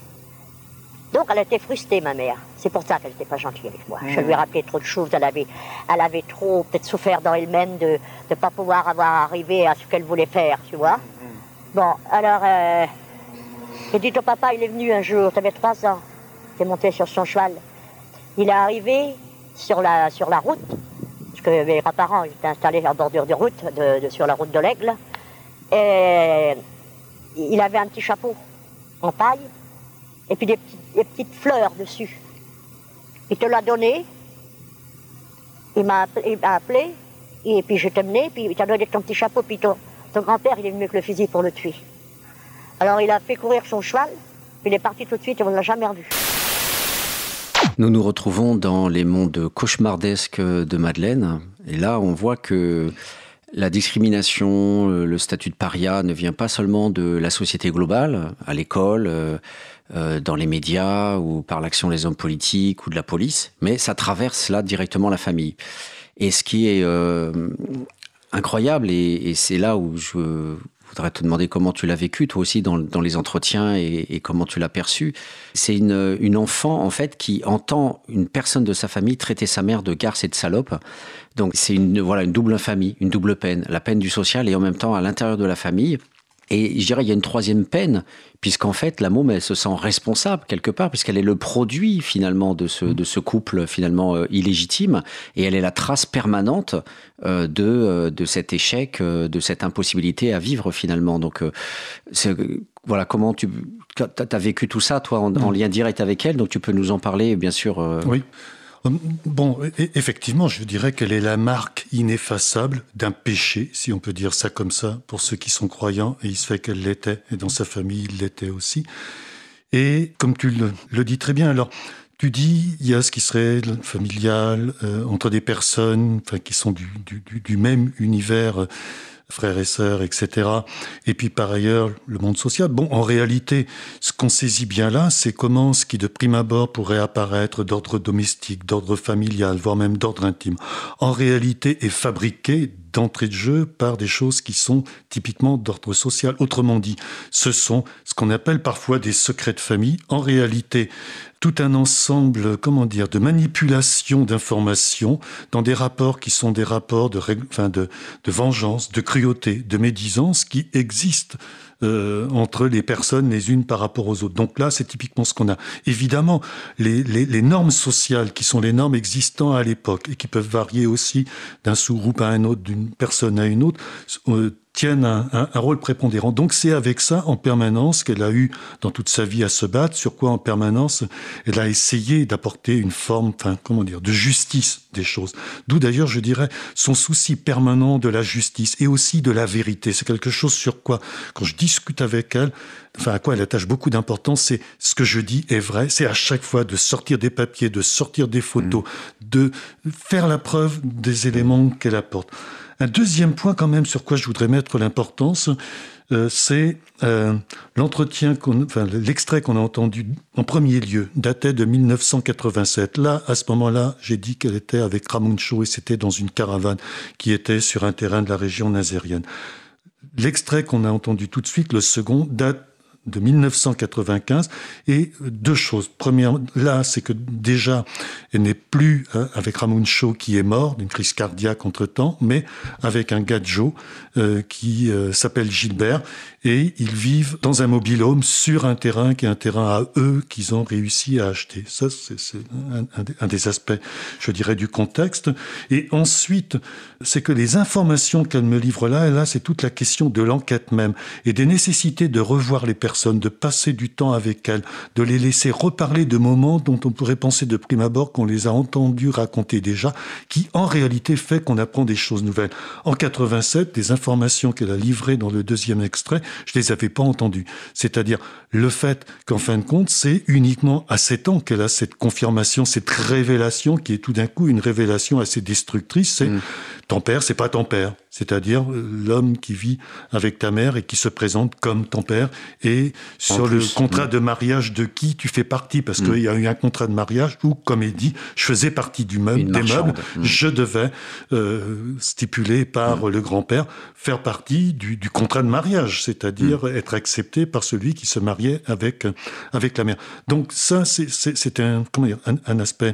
S3: Donc, elle était frustrée, ma mère. C'est pour ça qu'elle n'était pas gentille avec moi. Je lui ai rappelé trop de choses. Elle avait, elle avait trop, peut-être, souffert dans elle-même de ne pas pouvoir avoir arrivé à ce qu'elle voulait faire, tu vois. Bon, alors, euh, j'ai dit, ton papa, il est venu un jour, tu avais trois ans. Es monté sur son cheval. Il est arrivé sur la, route, parce que mes grands-parents étaient installés en bordure de route, sur la route de l'Aigle, et il avait un petit chapeau en paille, et puis des, petites fleurs dessus. Il te l'a donné, il m'a appelé, et puis je t'ai mené, puis il t'a donné ton petit chapeau, puis ton, ton grand-père, il est venu avec le fusil pour le tuer. Alors il a fait courir son cheval, il est parti tout de suite et on ne l'a jamais revu.
S1: Nous nous retrouvons dans les mondes cauchemardesques de Madeleine. Et là, on voit que la discrimination, le statut de paria ne vient pas seulement de la société globale, à l'école, euh, euh, dans les médias ou par l'action des hommes politiques ou de la police, mais ça traverse là directement la famille. Et ce qui est euh, incroyable, et, c'est là où je voudrais te demander comment tu l'as vécu, toi aussi, dans, les entretiens et, comment tu l'as perçu. C'est une, une, enfant, en fait, qui entend une personne de sa famille traiter sa mère de garce et de salope. Donc, c'est une, voilà, une double infamie, une double peine. La peine du social et en même temps à l'intérieur de la famille. Et je dirais, il y a une troisième peine, puisqu'en fait, la môme, elle se sent responsable quelque part, puisqu'elle est le produit finalement de ce, de ce couple finalement euh, illégitime, et elle est la trace permanente euh, de, euh, de cet échec, de cette impossibilité à vivre finalement. Donc, voilà, comment tu as vécu tout ça, toi, en, en, lien direct avec elle, donc tu peux nous en parler, bien sûr.
S2: Oui. Bon, e, effectivement, je dirais qu'elle est la marque ineffaçable d'un péché, si on peut dire ça comme ça, pour ceux qui sont croyants, et il se fait qu'elle l'était, et dans sa famille, il l'était aussi. Et comme tu le, dis très bien, alors, tu dis, il y a ce qui serait familial euh, entre des personnes enfin, qui sont du, du, du même univers frères et sœurs, etc. Et puis par ailleurs, le monde social. Bon, en réalité, ce qu'on saisit bien là, c'est comment ce qui de prime abord pourrait apparaître d'ordre domestique, d'ordre familial, voire même d'ordre intime, en réalité est fabriqué d'entrée de jeu par des choses qui sont typiquement d'ordre social. Autrement dit, ce sont ce qu'on appelle parfois des secrets de famille. En réalité, tout un ensemble, comment dire, de manipulation d'informations dans des rapports qui sont des rapports de, enfin de, de vengeance, de cruauté, de médisance qui existent euh, entre les personnes les unes par rapport aux autres. Donc là, c'est typiquement ce qu'on a. Évidemment, les, normes sociales qui sont les normes existant à l'époque et qui peuvent varier aussi d'un sous-groupe à un autre, d'une personne à une autre, euh, tiennent un, un, un, rôle prépondérant. Donc c'est avec ça en permanence qu'elle a eu dans toute sa vie à se battre, sur quoi en permanence elle a essayé d'apporter une forme, enfin comment dire, de justice des choses. D'où d'ailleurs je dirais son souci permanent de la justice et aussi de la vérité. C'est quelque chose sur quoi, quand je discute avec elle, enfin à quoi elle attache beaucoup d'importance, c'est ce que je dis est vrai. C'est à chaque fois de sortir des papiers, de sortir des photos, mmh. de faire la preuve des éléments qu'elle apporte. Un deuxième point quand même sur quoi je voudrais mettre l'importance, euh, c'est euh, l'entretien, enfin, l'extrait qu'on a entendu en premier lieu, datait de 1987. Là, à ce moment-là, j'ai dit qu'elle était avec Ramon Shaw et c'était dans une caravane qui était sur un terrain de la région nazérienne. L'extrait qu'on a entendu tout de suite, le second, date de 1995 et deux choses. Première, là, c'est que déjà, elle n'est plus hein, avec Ramon Shaw qui est mort d'une crise cardiaque entre temps, mais avec un gadjo euh, qui euh, s'appelle Gilbert et ils vivent dans un mobilhome sur un terrain qui est un terrain à eux qu'ils ont réussi à acheter. Ça, c'est un, un, des aspects, je dirais, du contexte. Et ensuite, c'est que les informations qu'elle me livre là, et là, c'est toute la question de l'enquête même et des nécessités de revoir les personnes, de passer du temps avec elles, de les laisser reparler de moments dont on pourrait penser de prime abord qu'on les a entendus raconter déjà, qui en réalité fait qu'on apprend des choses nouvelles. En 87, des informations qu'elle a livrées dans le deuxième extrait, je les avais pas entendues. C'est-à-dire le fait qu'en fin de compte, c'est uniquement à 7 ans qu'elle a cette confirmation, cette révélation qui est tout d'un coup une révélation assez destructrice. C'est mmh. Ton père, c'est pas ton père c'est-à-dire l'homme qui vit avec ta mère et qui se présente comme ton père, et sur plus, le contrat de mariage de qui tu fais partie, parce qu'il y a eu un contrat de mariage où, comme il dit, je faisais partie du meuble, des meubles, mmh. je devais, euh, stipulé par mmh. le grand-père, faire partie du, du, contrat de mariage, c'est-à-dire être accepté par celui qui se mariait avec, avec la mère. Donc ça, c'est un, un, un aspect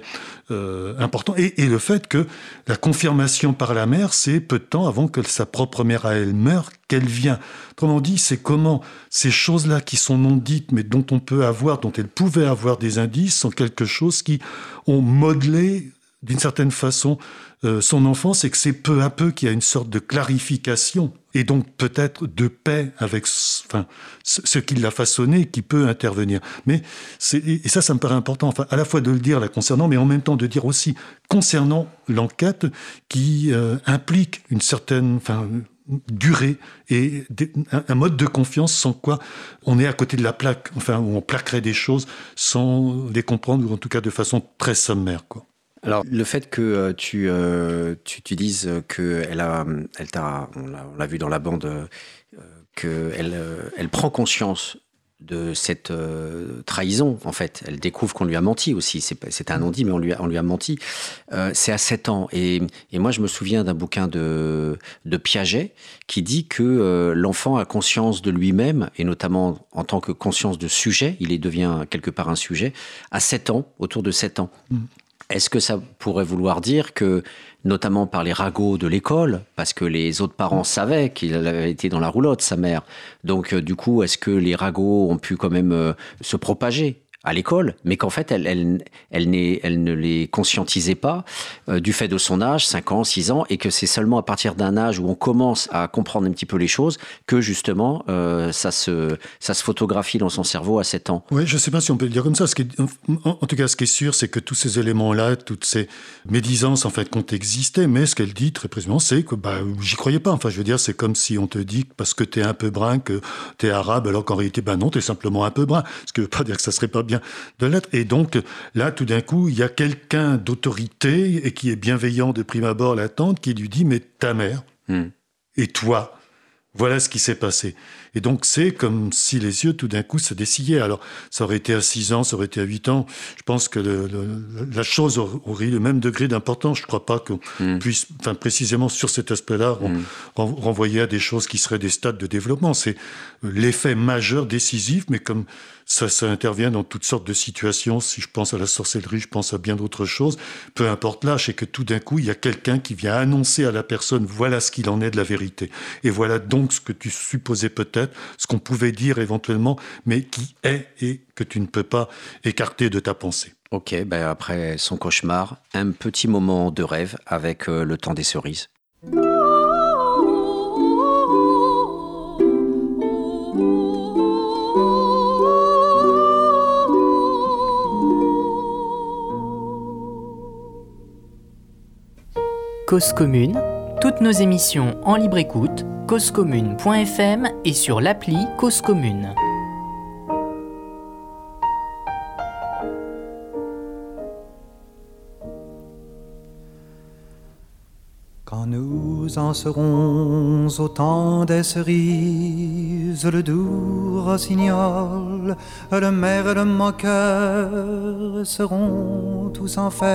S2: euh, important. Et, et le fait que la confirmation par la mère, c'est peu de temps avant que sa propre mère à elle meurt, qu'elle vient. Autrement dit, c'est comment ces choses-là qui sont non dites, mais dont on peut avoir, dont elle pouvait avoir des indices, sont quelque chose qui ont modelé d'une certaine façon euh, son enfance et que c'est peu à peu qu'il y a une sorte de clarification et donc peut-être de paix avec enfin, ce qui l'a façonné qui peut intervenir. Mais et ça, ça me paraît important, enfin, à la fois de le dire la concernant, mais en même temps de dire aussi concernant l'enquête qui euh, implique une certaine, enfin, durée et un mode de confiance sans quoi on est à côté de la plaque, enfin, où on plaquerait des choses sans les comprendre ou en tout cas de façon très sommaire.
S1: Alors, le fait que euh, tu, euh, tu, tu, dises qu'elle a, elle t'a, on l'a vu dans la bande, euh, qu'elle elle prend conscience de cette euh, trahison, en fait. Elle découvre qu'on lui a menti aussi. C'est un non-dit, mais on lui a, menti. Euh, c'est à 7 ans. Et, moi, je me souviens d'un bouquin de, de Piaget qui dit que euh, l'enfant a conscience de lui-même, et notamment en tant que conscience de sujet, il devient quelque part un sujet, à 7 ans, autour de 7 ans. Mmh. Est-ce que ça pourrait vouloir dire que, notamment par les ragots de l'école, parce que les autres parents savaient qu'il avait été dans la roulotte, sa mère, donc euh, du coup, est-ce que les ragots ont pu quand même euh, se propager? À l'école, mais qu'en fait, elle, elle, elle, elle, ne les conscientisait pas euh, du fait de son âge, 5 ans, 6 ans, et que c'est seulement à partir d'un âge où on commence à comprendre un petit peu les choses que justement euh, ça, se, ça se photographie dans son cerveau à 7 ans.
S2: Oui, je ne sais pas si on peut le dire comme ça. En, tout cas, ce qui est sûr, c'est que tous ces éléments-là, toutes ces médisances en fait, ont existé, mais ce qu'elle dit très précisément, c'est que bah, j'y croyais pas. Enfin, je veux dire, c'est comme si on te dit que parce que tu es un peu brun, que tu es arabe, alors qu'en réalité, bah non, tu es simplement un peu brun. Ce qui ne veut pas dire que ça serait pas bien de l'être. Et donc, là, tout d'un coup, il y a quelqu'un d'autorité et qui est bienveillant de prime abord, la tante, qui lui dit, mais ta mère hmm. et toi, voilà ce qui s'est passé. Et donc, c'est comme si les yeux, tout d'un coup, se dessillaient. Alors, ça aurait été à 6 ans, ça aurait été à 8 ans. Je pense que la chose aurait eu le même degré d'importance. Je ne crois pas qu'on hmm. puisse, enfin, précisément sur cet aspect-là, hmm. renvoyer à des choses qui seraient des stades de développement. C'est l'effet majeur, décisif, mais comme ça, ça intervient dans toutes sortes de situations. Si je pense à la sorcellerie, je pense à bien d'autres choses. Peu importe l'âge, c'est que tout d'un coup, il y a quelqu'un qui vient annoncer à la personne, voilà ce qu'il en est de la vérité. Et voilà donc ce que tu supposais peut-être, ce qu'on pouvait dire éventuellement, mais qui est et que tu ne peux pas écarter de ta pensée.
S1: Ok, ben après son cauchemar, un petit moment de rêve avec euh, le temps des cerises.
S6: Cause commune, toutes nos émissions en libre écoute, causecommune.fm et sur l'appli Cause commune.
S7: Quand nous en serons au temps des cerises, le doux rossignol, le maire et le moqueur seront tous en fête.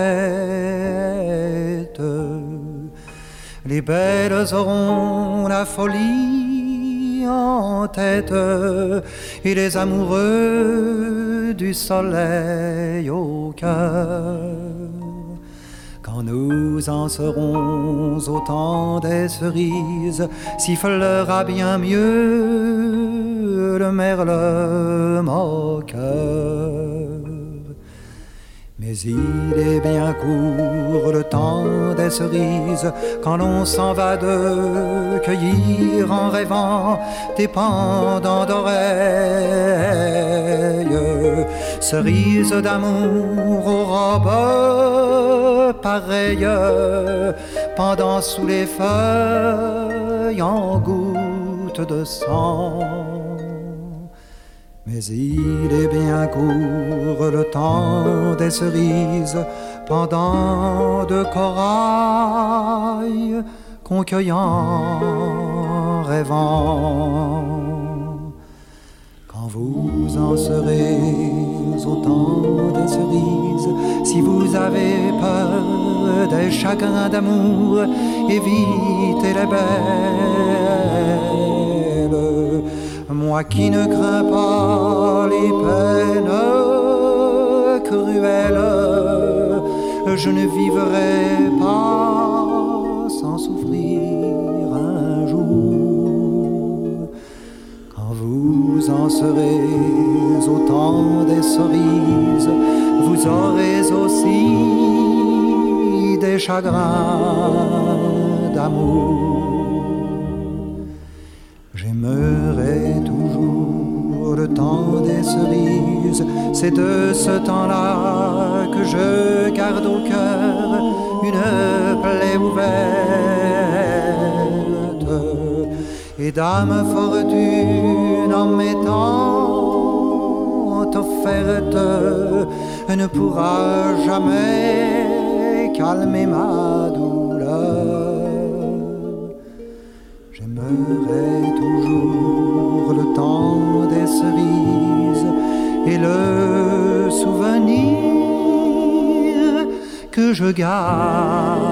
S7: Les belles auront la folie en tête et les amoureux du soleil au cœur. Quand nous en serons au temps des cerises, sifflera bien mieux le merle moqueur. Mais il est bien court le temps des cerises quand l'on s'en va de cueillir en rêvant des pendants d'oreilles. Cerises d'amour aux robes pareilles, pendant sous les feuilles en gouttes de sang. Mais il est bien court le temps des cerises pendant de corail qu'on rêvant. Quand vous en serez au temps des cerises, si vous avez peur des chagrins d'amour, évitez les belles moi qui ne crains pas les peines cruelles, je ne vivrai pas sans souffrir un jour. Quand vous en serez au temps des cerises, vous aurez aussi des chagrins d'amour. C'est de ce temps-là que je garde au cœur une plaie ouverte. Et dame fortune en m'étant offerte ne pourra jamais calmer ma douleur. J'aimerai toujours et le souvenir que je garde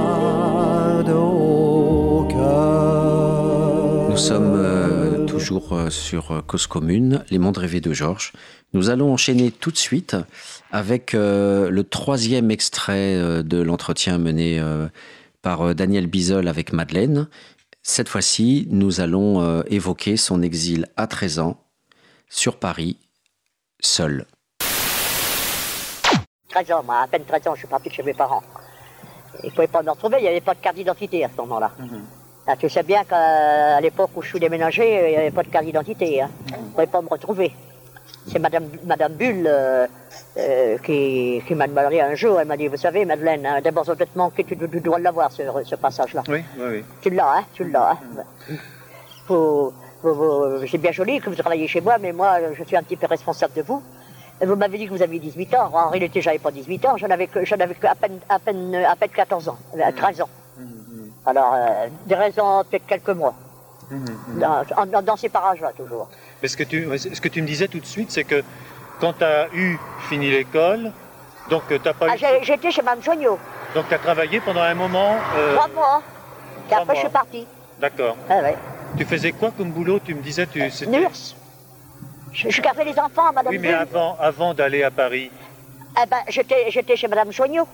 S7: au cœur.
S1: Nous sommes euh, toujours euh, sur euh, Cause Commune, Les Mondes Rêvés de Georges. Nous allons enchaîner tout de suite avec le troisième extrait de l'entretien mené par Daniel Bizol avec Madeleine. Cette fois-ci, nous allons évoquer son exil à 13 ans sur Paris, seul.
S3: 13 ans, moi, à peine 13 ans, je suis parti chez mes parents. Ils ne pouvaient pas me retrouver, il n'y avait pas de carte d'identité à ce moment-là. Mhm. Tu sais bien qu'à l'époque où je suis déménagé, il n'y avait pas de carte d'identité. Hein. Ils ne pouvaient pas me retrouver. C'est Madame, Madame Bulle euh, euh, qui, qui m'a demandé un jour, elle m'a dit, vous savez, Madeleine, hein, d'abord, ça doit te manquer, tu, dois l'avoir, ce, ce passage-là.
S4: Oui, oui, oui.
S3: Tu l'as, hein, tu l'as. Hein. C'est bien joli que vous travaillez chez moi, mais moi, je suis un petit peu responsable de vous. Vous m'avez dit que vous aviez 18 ans. En réalité, j'avais pas 18 ans. J'en avais, j'en avais à, peine, à, peine, à peine 14 ans, 13 euh, ans. Mmh, mmh. Alors, euh, des raisons, peut-être quelques mois. Mmh, dans, dans, ces parages-là, toujours.
S4: Mais ce que, tu, ce que tu me disais tout de suite, c'est que quand tu as eu fini l'école, donc tu n'as pas
S3: ah, eu... J'étais chez Mme Joignot.
S4: Donc tu as travaillé pendant un moment
S3: euh... Trois mois. Et après, je suis partie.
S4: D'accord.
S3: Ah, ouais.
S4: Tu faisais quoi comme boulot Tu me disais... Tu,
S3: Nurse. Je, je, gardais les enfants, Madame
S4: Oui, mais avant, avant d'aller à Paris
S3: eh ben, j'étais, j'étais chez Madame Joignot.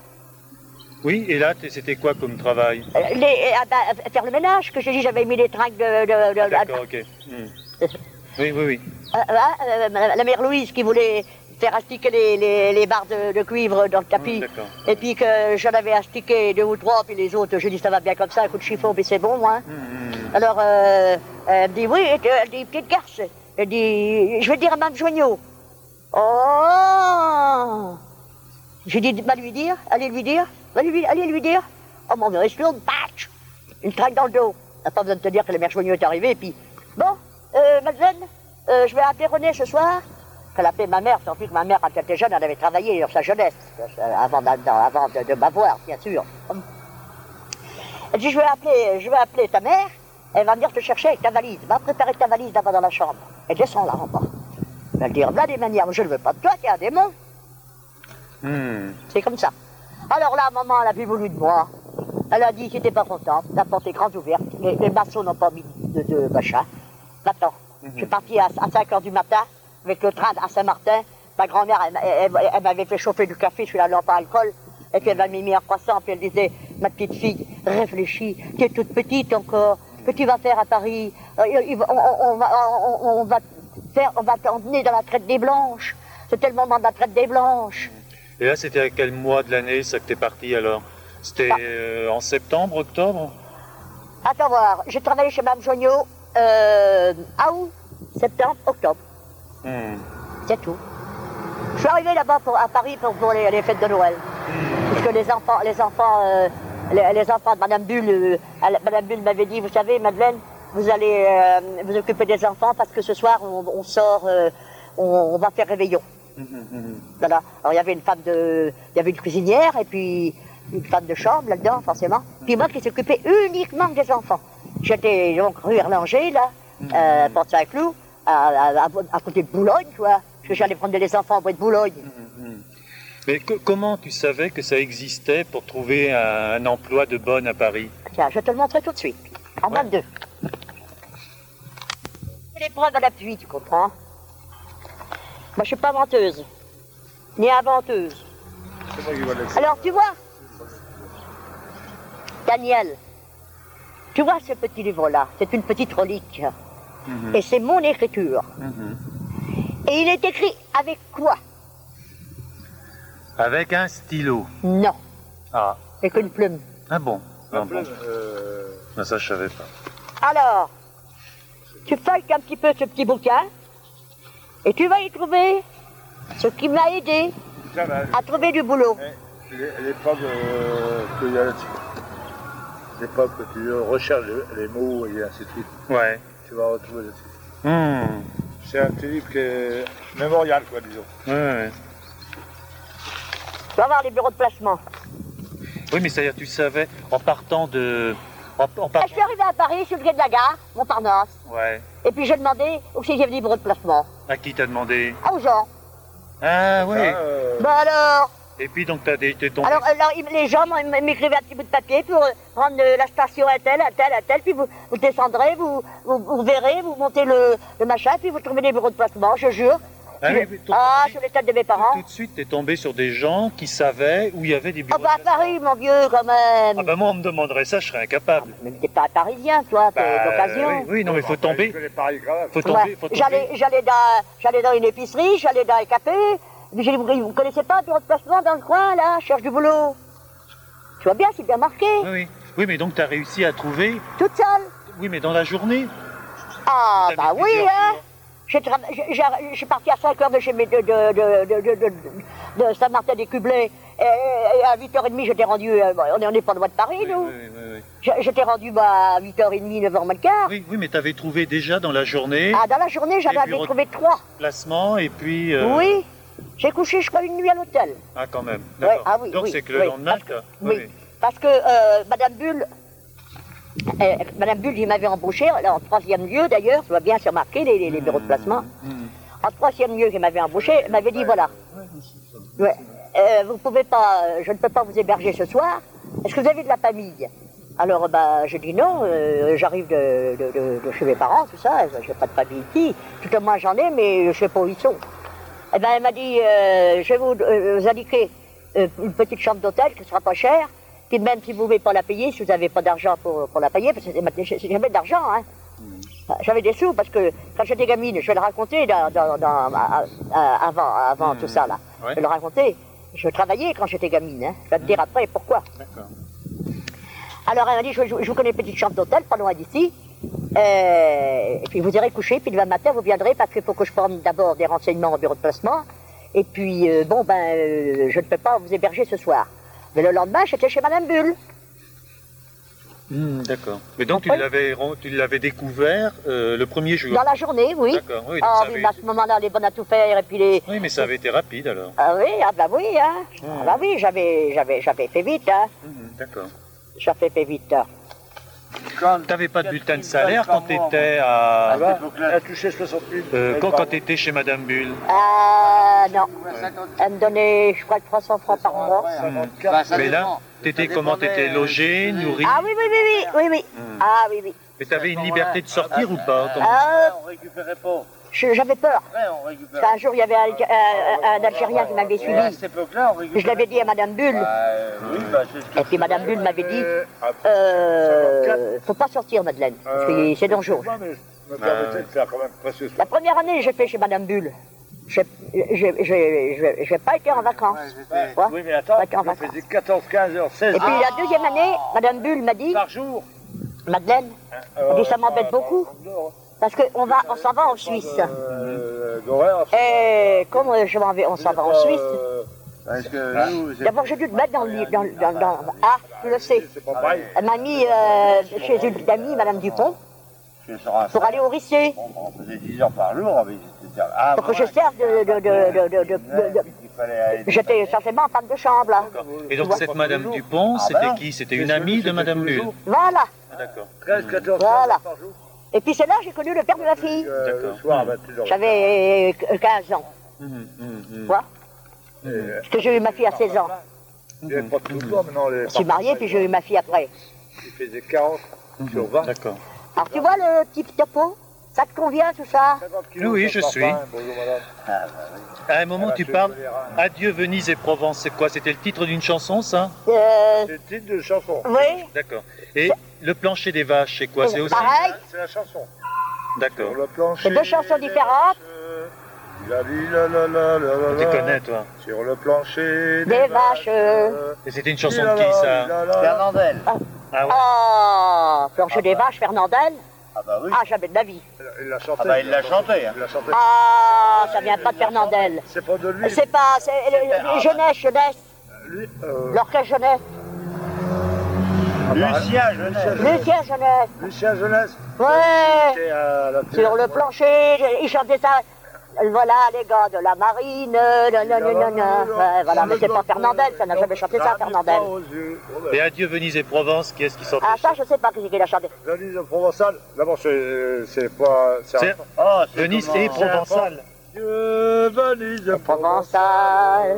S4: Oui, et là, c'était quoi comme travail?
S3: Euh, les, ah ben, Faire le ménage, que j'ai dit, j'avais mis les trinques de... de, de
S4: ah, D'accord, ok. Hmm. oui, oui, oui.
S3: Euh, euh, la mère Louise qui voulait faire astiquer les, les, les barres de, de, cuivre dans le tapis.
S4: Hmm,
S3: et puis que j'en avais astiqué deux ou trois, puis les autres, je dis ça va bien comme ça, un coup de chiffon, mais c'est bon, moi. Hmm, Alors, elle me dit, oui, elle dit, petite garce. Elle dit, je vais dire à Mme Joignot. Oh J'ai dit, va lui dire, allez lui dire, allez lui, allez lui dire. Oh mon reste lourde, patch Une traque dans le dos. n'a pas besoin de te dire que la mère Joignot est arrivée, et puis, bon, euh, Madeleine, euh, je vais appeler René ce soir. Elle appelait ma mère, plus que ma mère, quand elle était jeune, elle avait travaillé dans sa jeunesse, euh, avant, avant de, de m'avoir, bien sûr. Elle dit, je vais appeler, je vais appeler ta mère, elle va venir te chercher avec ta valise. Va préparer ta valise d'abord dans la chambre. Et descends là en bas. Elle va dire, là des manières, je ne veux pas de toi, t'es un démon. Hmm. C'est comme ça. Alors là, maman, elle a plus voulu de moi. Elle a dit qu'elle n'était pas contente. La porte est grande ouverte. Les, les maçons n'ont pas mis de, de machin. Maintenant, hmm. je suis parti à, 5 h du matin avec le train à Saint-Martin. Ma grand-mère, elle, m'avait fait chauffer du café, je suis la lampe à alcool. Et puis elle m'a mis un croissant, puis elle disait, ma petite fille, réfléchis, tu es toute petite encore, que tu vas faire à Paris euh, on, va, on, va faire, on va t'emmener dans la traite des Blanches. C'était le moment de la traite des Blanches.
S4: Et là, c'était à quel mois de l'année, ça que t'es parti alors? C'était bah. euh, en septembre, octobre?
S3: Attends voir, j'ai travaillé chez Mme Joignot euh, à août, septembre, octobre. Hmm. C'est tout. Je suis arrivé là-bas à Paris pour, les, fêtes de Noël. Hmm. Parce que les enfants, les enfants euh, les, enfants de Madame Bulle, euh, Madame Bulle m'avait dit, vous savez, Madeleine, vous allez euh, vous occuper des enfants parce que ce soir on, sort, euh, on, va faire réveillon. Hum, hum, voilà. Alors il y avait une femme de, il y avait une cuisinière et puis une femme de chambre là-dedans forcément. Puis moi qui s'occupais uniquement des enfants. J'étais donc rue Erlanger là, euh, Porte Saint-Cloud, à, à, côté de Boulogne, quoi. Parce que j'allais prendre les enfants au bois de Boulogne.
S4: Mais comment tu savais que ça existait pour trouver un, emploi de bonne à Paris
S3: Tiens, je vais te le montrer tout de suite. En ouais. 22. C'est l'épreuve à l'appui, tu comprends Moi, je suis pas menteuse, ni inventeuse. Alors, tu vois, Daniel, tu vois ce petit livre-là, c'est une petite relique. Mhm. Et c'est mon écriture. Mhm. Et il est écrit avec quoi
S4: avec un stylo
S3: Non.
S4: Ah.
S3: Avec une plume.
S4: Ah bon ah bon. Euh... Ça, je savais pas.
S3: Alors, tu feuilles un petit peu ce petit bouquin et tu vas y trouver ce qui m'a aidé à trouver du boulot.
S5: L'époque euh, que y a l'époque que tu recherches les, mots et ainsi de suite.
S4: Ouais.
S5: Tu vas retrouver dessus. Hmm. C'est un petit livre qui est mémorial, quoi, disons.
S4: Ouais, ouais.
S3: Tu vas voir les bureaux de placement.
S4: Oui, mais c'est-à-dire, tu savais, en partant de.
S3: En, Je suis arrivé à Paris, sur le quai de la gare, Montparnasse.
S4: Ouais.
S3: Et puis j'ai demandé où c'est qu'il y avait des bureaux de placement.
S4: À qui t'as demandé?
S3: Ah, aux gens.
S4: Ah, oui.
S3: Ah, euh... Bah alors?
S4: Et puis donc t'as été tombé.
S3: Alors, alors les gens m'écrivaient un petit bout de papier pour prendre la station à telle, à telle, à telle, puis vous, vous descendrez, vous, vous, verrez, vous montez le, le machin, puis vous trouvez des bureaux de placement, je jure. Ah, ah sur les têtes de mes parents.
S4: Tout de suite, t'es tombé sur des gens qui savaient où il y avait des bureaux.
S3: Ah bah à Paris, mon vieux, quand même.
S4: Ah bah moi, on me demanderait ça, je serais incapable.
S3: Ah, mais t'es pas parisien, toi, t'es bah, d'occasion.
S4: Oui, non, mais faut tomber.
S3: Faut tomber, faut tomber. J'allais, j'allais dans, j'allais dans une épicerie, j'allais dans un café. Vous, vous connaissez pas un bureau de placement dans le coin, là, cherche du boulot. Tu vois bien, c'est bien marqué.
S4: Oui, oui. Oui, mais donc t'as réussi à trouver.
S3: Toute seule.
S4: Oui, mais dans la journée.
S3: Ah, bah oui, hein. Je suis parti à 5 heures de chez mes, de, de, Saint-Martin des Cublés. Et, à 8h30, j'étais rendu. Euh, on n'est pas loin de Paris, nous. j'étais rendu bah, à 8h30, 9h moins le quart.
S4: Oui, oui mais tu avais trouvé déjà dans la journée.
S3: Ah, dans la journée, j'en avais trouvé trois.
S4: Placements et puis.
S3: Euh, oui. J'ai couché, je crois, une nuit à l'hôtel.
S4: Ah, quand même.
S3: Ouais, ah oui,
S4: Donc
S3: oui,
S4: c'est que le
S3: oui,
S4: lendemain,
S3: parce que- oui. Parce que euh, Madame Bulle, euh, Madame Bulle, il m'avait embauché, en troisième lieu d'ailleurs, ça va bien se remarquer, les, bureaux de placement. En troisième lieu, il m'avait embauché, il m'avait dit voilà, ouais, euh, pouvez pas, euh, je ne peux pas vous héberger ce soir, est-ce que vous avez de la famille? Alors, bah, je dis non, euh, j'arrive de, chez mes parents, tout ça, je n'ai pas de famille ici. Tout au moins j'en ai, mais je sais pas où ils sont. Eh ben, elle m'a dit, euh, je vais vous, euh, vous indiquer euh, une petite chambre d'hôtel qui ne sera pas chère. Puis même si vous ne pouvez pas la payer, si vous n'avez pas d'argent pour, pour la payer, parce que c'est- jamais d'argent, hein. J'avais des sous parce que quand j'étais gamine, je vais le raconter dans, dans- avant, avant tout ça là.
S4: Ouais.
S3: Je vais le raconter. Je travaillais quand j'étais gamine, hein. Je vais te dire après pourquoi. Alors elle m'a dit, je, je- je vous connais une petite chambre d'hôtel, pas loin d'ici. Euh, et puis vous irez coucher, puis demain matin vous viendrez parce qu'il faut que je prenne d'abord des renseignements au bureau de placement. Et puis, euh, bon, ben, euh, je ne peux pas vous héberger ce soir. Mais le lendemain, j'étais chez Madame Bulle.
S4: Hmm, D'accord. Mais donc tu l'avais ren- tu l'avais découvert euh, le premier jour.
S3: Dans la journée, oui.
S4: D'accord, oui. donc
S3: Ah oui, à ce moment-là, les bonnes à tout faire, et puis les...
S4: Oui, mais ça avait été rapide alors.
S3: Ah oui, ah bah oui, hein. Ah bah oui, j'avais, j'avais, j'avais fait vite, hein.
S4: Hmm, D'accord.
S3: J'avais fait vite. hein.
S4: T'avais pas de bulletin de salaire quand t'étais à.
S5: Ah bah, elle a touché 60 000.
S4: euh, quand quand t'étais chez Madame Bulle
S3: Ah non. Elle me donnait, je crois, 300 francs par mois.
S4: Mais là, t'étais comment T'étais logé, nourri
S3: Ah oui, oui, oui, oui, oui, oui. Ah oui, oui.
S4: Mais t'avais une liberté de sortir ou pas
S3: Ah,
S5: On récupérait pas.
S3: J'avais peur.
S5: On
S3: qu'un jour, il y avait un, un- un Algérien qui m'avait
S5: à
S3: suivi.
S5: cette époque-là, on récupérait
S3: Je l'avais dit à Madame Bulle.
S5: Bah, euh, oui, bah, c'est ce que
S3: Et puis Madame Bulle m'avait dit, euh, faut pas sortir, Madeleine, que c'est dangereux. La première année, j'ai fait chez Madame Bulle. J'ai pas été en vacances.
S5: Oui, mais attends,
S3: Pas été en
S5: je faisais 14, 15 heures, 16
S3: Et puis
S5: heures
S3: la deuxième année, Madame Bulle m'a dit,
S5: par jour.
S3: Madeleine, elle dit, ça m'embête beaucoup, parce qu'on va, on s'en va en Suisse.
S5: Euh,
S3: Et comme euh, je m'en vais, on s'en va en Suisse.
S5: euh, c'est
S3: D'abord, j'ai dû te mettre dans le. Dans, dans, dans- Ah, tu le sais.
S5: c'est pas pareil.
S3: Elle m'a mis euh, chez une amie, Madame Dupont,
S5: Je
S3: pour aller au Rissier.
S5: Bon, on faisait 10 heures par jour, mais c'était ah,
S3: Pour que je serve de. de, de, de, de- de- de-
S5: Il fallait aller-
S3: J'étais certainement femme de chambre, là.
S4: Et donc cette Madame Dupont,
S5: Ah,
S4: c'était
S5: bah,
S4: qui? C'était une amie de Madame
S5: jours.
S3: Voilà.
S4: Ah, D'accord.
S5: 13, 14
S3: Voilà.
S5: heures par jour.
S3: Et puis c'est là que j'ai connu le père de ma fille.
S5: Euh, le
S4: D'accord.
S5: soir, 21 heures.
S3: J'avais euh, 15 ans.
S4: Hum, hum, hum.
S3: Tu
S5: Euh,
S3: Parce que j'ai eu ma fille à 16 ans.
S5: Il n'y avait pas tout le temps, maintenant. Les
S3: Je suis mariée, puis j'ai eu ma fille après.
S5: Il faisait 40 sur 20.
S4: D'accord.
S3: Alors tu vois le petit topo Ça te convient tout ça
S5: 50 kilos
S4: Oui, je suis.
S5: Bonjour, madame.
S4: À un moment,
S5: Ah,
S4: tu parles
S5: reins.
S4: Adieu Venise et Provence. C'est quoi? C'était le titre d'une chanson, ça?
S3: Euh,
S5: C'est le titre de chanson.
S3: Oui.
S4: D'accord. Et le plancher des vaches, c'est quoi? C'est aussi
S3: Pareil.
S5: C'est la chanson.
S4: D'accord.
S5: Sur le plancher.
S3: C'est deux chansons différentes.
S5: euh, La li, la, la, la, la, la,
S4: Tu
S5: la.
S4: connais, toi
S5: Sur le plancher.
S3: Des vaches.
S5: euh,
S4: Et c'était une chanson de qui, ça?
S8: Fernandel.
S4: Ah ouais
S3: Ah, plancher des vaches, Fernandel.
S8: Ah bah oui.
S3: Ah, jamais de la vie.
S5: Il l'a chanté.
S8: Ah bah, il l'a chanté, hein.
S5: Il l'a chanté.
S3: Ah, ça vient pas de Fernandel.
S5: C'est pas de lui.
S3: C'est pas, c'est les jeunesse, jeunesse,
S5: Lui, euh,
S3: l'orchestre jeunesse,
S8: Lucien Jeunesse.
S3: Lucien jeunesse.
S5: Lucien Jeunesse.
S3: Ouais,
S5: télé.
S3: sur le plancher, il chantait ça. Voilà les gars de la marine. Ouais, voilà, mais c'est pas Fernandel, ça n'a jamais chanté ça, Fernandel.
S4: Et Adieu Venise et Provence, qui est-ce qui sortait
S3: Ah, ça, je sais pas qui l'a chanté.
S5: Venise provençale. D'abord, c'est pas.
S4: C'est
S8: Oh, c'est
S4: Venise et Provençal.
S5: Adieu Venise
S3: Provençal.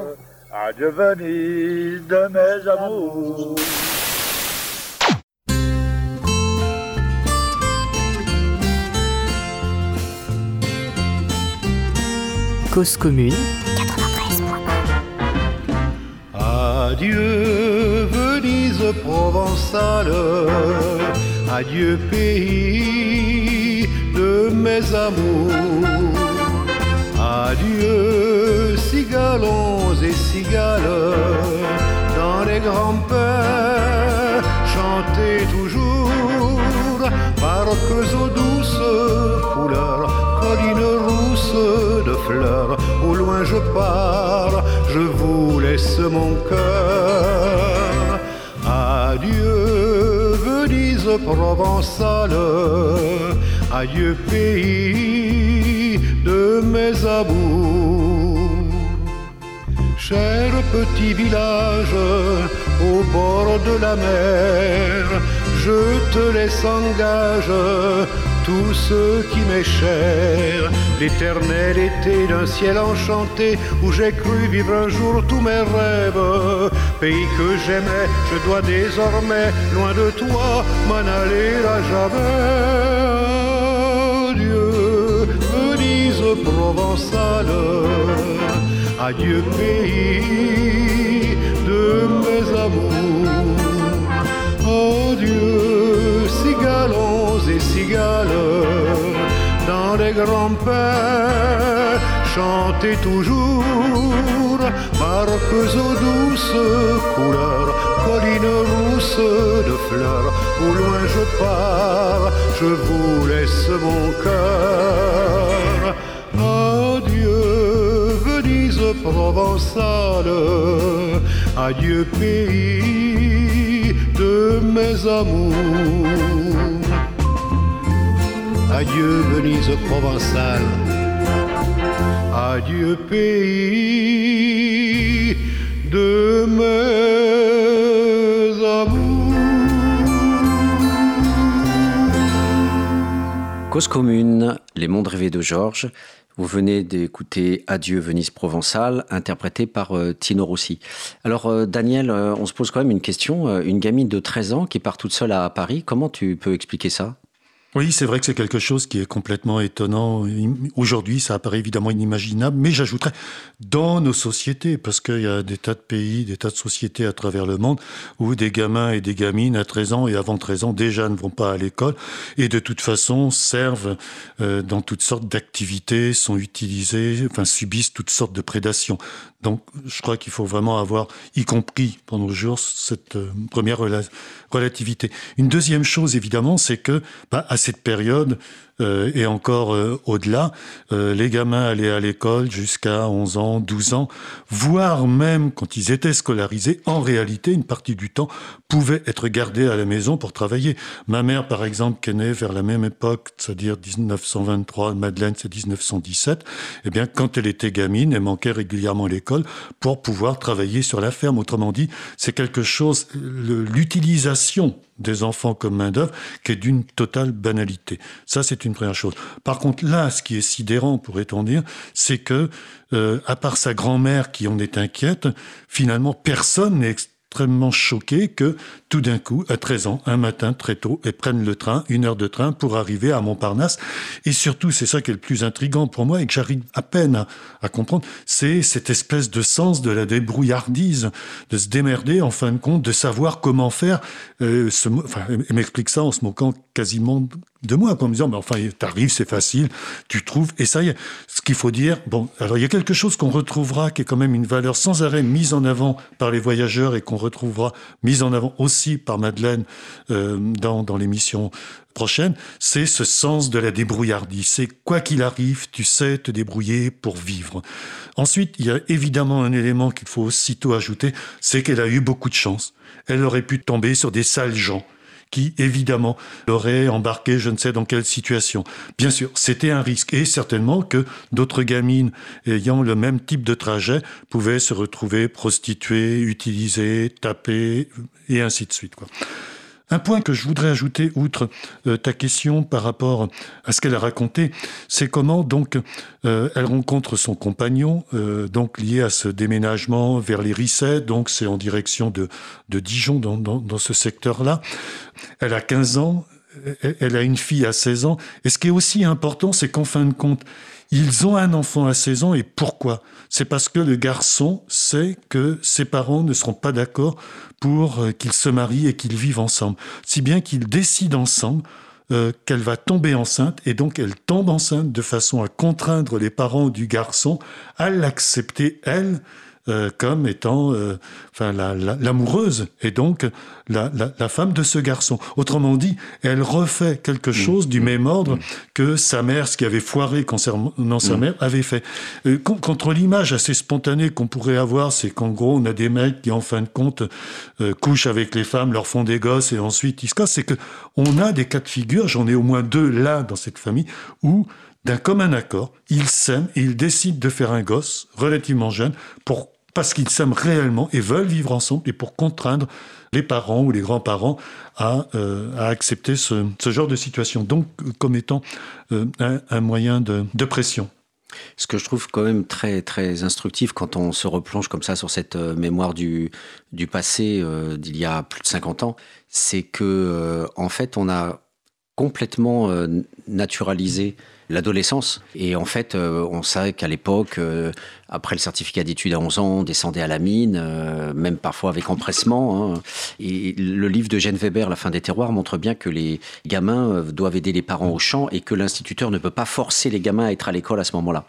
S5: Adieu Venise de mes amours.
S6: Cause commune,
S9: Adieu Venise provençale, adieu pays de mes amours, adieu cigalons et cigales. Dans les grands-pères, chantez toujours, aux au loin je pars, je vous laisse mon cœur. Adieu Venise provençale, adieu pays de mes amours. Cher petit village au bord de la mer, je te laisse en gage tout ce qui m'est cher. L'éternel été d'un ciel enchanté où j'ai cru vivre un jour tous mes rêves. Pays que j'aimais, je dois désormais, loin de toi, m'en aller à jamais. Adieu, Venise provençale. Adieu pays de mes amours. Adieu cigalons et dans les grands pères. Chantez toujours, marques aux douces couleurs, collines rousses de fleurs. Au loin je pars, je vous laisse mon cœur. Adieu, Venise provençale. Adieu, pays de mes amours. Adieu, Venise provençale. Adieu, pays de mes amours.
S1: Cause commune, Les mondes rêvés de Georges. Vous venez d'écouter Adieu Venise provençale, interprété par euh, Tino Rossi. Alors euh, Daniel, euh, on se pose quand même une question. Une gamine de 13 ans qui part toute seule à Paris, comment tu peux expliquer ça?
S2: Oui, c'est vrai que c'est quelque chose qui est complètement étonnant. Aujourd'hui, ça apparaît évidemment inimaginable, mais j'ajouterais dans nos sociétés, parce qu'il y a des tas de pays, des tas de sociétés à travers le monde où des gamins et des gamines à 13 ans et avant 13 ans déjà ne vont pas à l'école et de toute façon servent euh, dans toutes sortes d'activités, sont utilisés, enfin subissent toutes sortes de prédations. Donc je crois qu'il faut vraiment avoir, y compris pour nos jours, cette euh, première rela- relativité. Une deuxième chose évidemment, c'est que bah, à cette période euh, et encore euh, au-delà, euh, les gamins allaient à l'école jusqu'à 11 ans, 12 ans, voire même quand ils étaient scolarisés, en réalité, une partie du temps pouvait être gardée à la maison pour travailler. Ma mère, par exemple, qui est née vers la même époque, c'est-à-dire 1923, Madeleine, c'est 1917, eh bien, quand elle était gamine, elle manquait régulièrement l'école pour pouvoir travailler sur la ferme. Autrement dit, c'est quelque chose, l'utilisation des enfants comme main-d'œuvre qui est d'une totale banalité. Ça, c'est une première chose. Par contre, là, ce qui est sidérant, pourrait-on dire, c'est que, euh, à part sa grand-mère qui en est inquiète, finalement, personne n'est extrêmement choqué que tout d'un coup, à 13 ans, un matin très tôt, elles prennent le train, une heure de train pour arriver à Montparnasse. Et surtout, c'est ça qui est le plus intrigant pour moi et que j'arrive à peine à, comprendre, c'est cette espèce de sens de la débrouillardise, de se démerder en fin de compte, de savoir comment faire. Euh, enfin, m'explique ça en se moquant quasiment de moi, en me disant, mais enfin, t'arrives, c'est facile, tu trouves, et ça y est. Ce qu'il faut dire, bon, alors il y a quelque chose qu'on retrouvera qui est quand même une valeur sans arrêt mise en avant par les voyageurs et qu'on retrouvera mise en avant aussi par Madeleine euh, dans, dans l'émission prochaine, c'est ce sens de la débrouillardise. C'est quoi qu'il arrive, tu sais te débrouiller pour vivre. Ensuite, il y a évidemment un élément qu'il faut aussitôt ajouter, c'est qu'elle a eu beaucoup de chance. Elle aurait pu tomber sur des sales gens qui, évidemment, l'auraient embarqué je ne sais dans quelle situation. Bien sûr, c'était un risque et certainement que d'autres gamines ayant le même type de trajet pouvaient se retrouver prostituées, utilisées, tapées et ainsi de suite. Un point que je voudrais ajouter, outre euh, ta question par rapport à ce qu'elle a raconté, c'est comment donc euh, elle rencontre son compagnon, euh, donc lié à ce déménagement vers les Rissets, donc c'est en direction de, de Dijon dans, dans, dans ce secteur-là. Elle a 15 ans, elle- a une fille à 16 ans, et ce qui est aussi important, c'est qu'en fin de compte, ils ont un enfant à 16 ans, et pourquoi? C'est parce que le garçon sait que ses parents ne seront pas d'accord pour euh, qu'ils se marient et qu'ils vivent ensemble. Si bien qu'ils décident ensemble euh, qu'elle va tomber enceinte, et donc elle tombe enceinte de façon à contraindre les parents du garçon à l'accepter, elle, euh, comme étant euh, enfin, la- la- l'amoureuse et donc la, la- la femme de ce garçon. Autrement dit, elle refait quelque chose du même ordre que sa mère, ce qui avait foiré concernant sa mère, avait fait. Euh, con- contre l'image assez spontanée qu'on pourrait avoir, c'est qu'en gros, on a des mecs qui, en fin de compte, couchent avec les femmes, leur font des gosses et ensuite ils se cassent. C'est que on a des cas de figure, j'en ai au moins deux là dans cette famille, où d'un commun accord, ils s'aiment et ils décident de faire un gosse relativement jeune pour parce qu'ils s'aiment réellement et veulent vivre ensemble et pour contraindre les parents ou les grands-parents à, à accepter ce, genre de situation, donc comme étant un, un, moyen de, pression.
S1: Ce que je trouve quand même très très instructif quand on se replonge comme ça sur cette mémoire du, passé euh, d'il y a plus de 50 ans, c'est que euh, en fait on a complètement euh, naturalisé l'adolescence. Et en fait, euh, on savait qu'à l'époque, euh, après le certificat d'études à 11 ans, on descendait à la mine, euh, même parfois avec empressement. Hein. Et le livre de Gene Weber, La fin des terroirs, montre bien que les gamins doivent aider les parents au champ et que l'instituteur ne peut pas forcer les gamins à être à l'école à ce moment-là.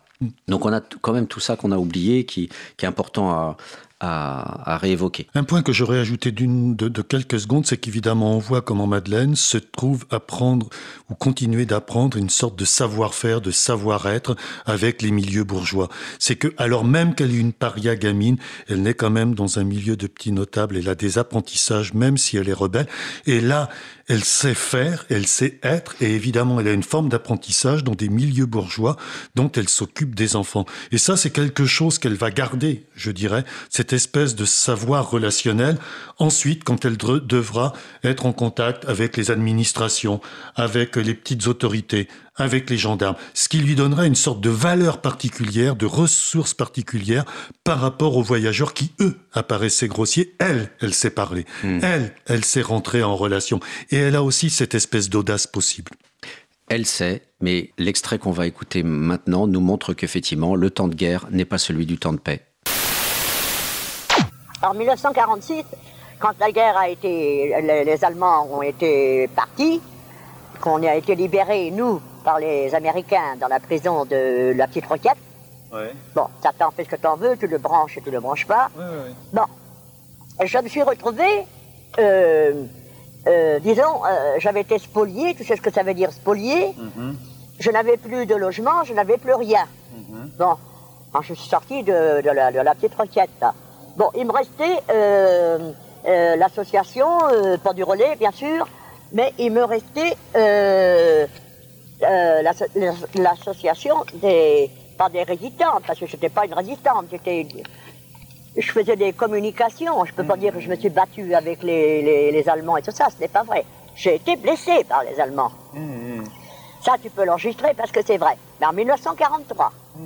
S1: Donc on a quand même tout ça qu'on a oublié, qui, qui est important à, à, réévoquer.
S2: Un point que j'aurais ajouté d'une de, quelques secondes, c'est qu'évidemment on voit comment Madeleine se trouve à prendre ou continuer d'apprendre une sorte de savoir-faire, de savoir-être avec les milieux bourgeois. C'est que alors même qu'elle est une paria gamine, elle naît quand même dans un milieu de petits notables. Elle a des apprentissages, même si elle est rebelle. Et là, elle sait faire, elle sait être, et évidemment, elle a une forme d'apprentissage dans des milieux bourgeois dont elle s'occupe des enfants. Et ça, c'est quelque chose qu'elle va garder, je dirais, cette espèce de savoir relationnel. Ensuite, quand elle devra être en contact avec les administrations, avec les petites autorités, avec les gendarmes, ce qui lui donnera une sorte de valeur particulière, de ressources particulières par rapport aux voyageurs qui, eux, apparaissaient grossiers. Elle, elle sait parler. Mmh. Elle, elle sait rentrer en relation. Et elle a aussi cette espèce d'audace possible.
S1: Elle sait, mais l'extrait qu'on va écouter maintenant nous montre qu'effectivement, le temps de guerre n'est pas celui du temps de paix.
S3: En 1946, quand la guerre a été, les, les Allemands ont été partis, qu'on a été libérés, nous, par les Américains dans la prison de la Petite Roquette.
S4: Ouais.
S3: Bon, ça t'en fait ce que t'en veux, tu le branches et tu le branches pas.
S4: Ouais, ouais,
S3: bon, je me suis retrouvé, euh, euh, disons, euh, j'avais été spolié, tu sais ce que ça veut dire spolié.
S4: Mm -hmm.
S3: Je n'avais plus de logement, je n'avais plus rien.
S4: Mm -hmm.
S3: Bon, quand je suis sorti de, de, la, de la, Petite Roquette, là. Bon, il me restait l'association, pas du relais, bien sûr, mais il me restait euh, l'association des pas des résistantes parce que je n'étais pas une résistante j'étais je faisais des communications je peux pas dire que je me suis battue avec les, les, les Allemands et tout ça ce n'est pas vrai j'ai été blessée par les Allemands
S4: mmh.
S3: ça tu peux l'enregistrer parce que c'est vrai mais en 1943
S4: mmh.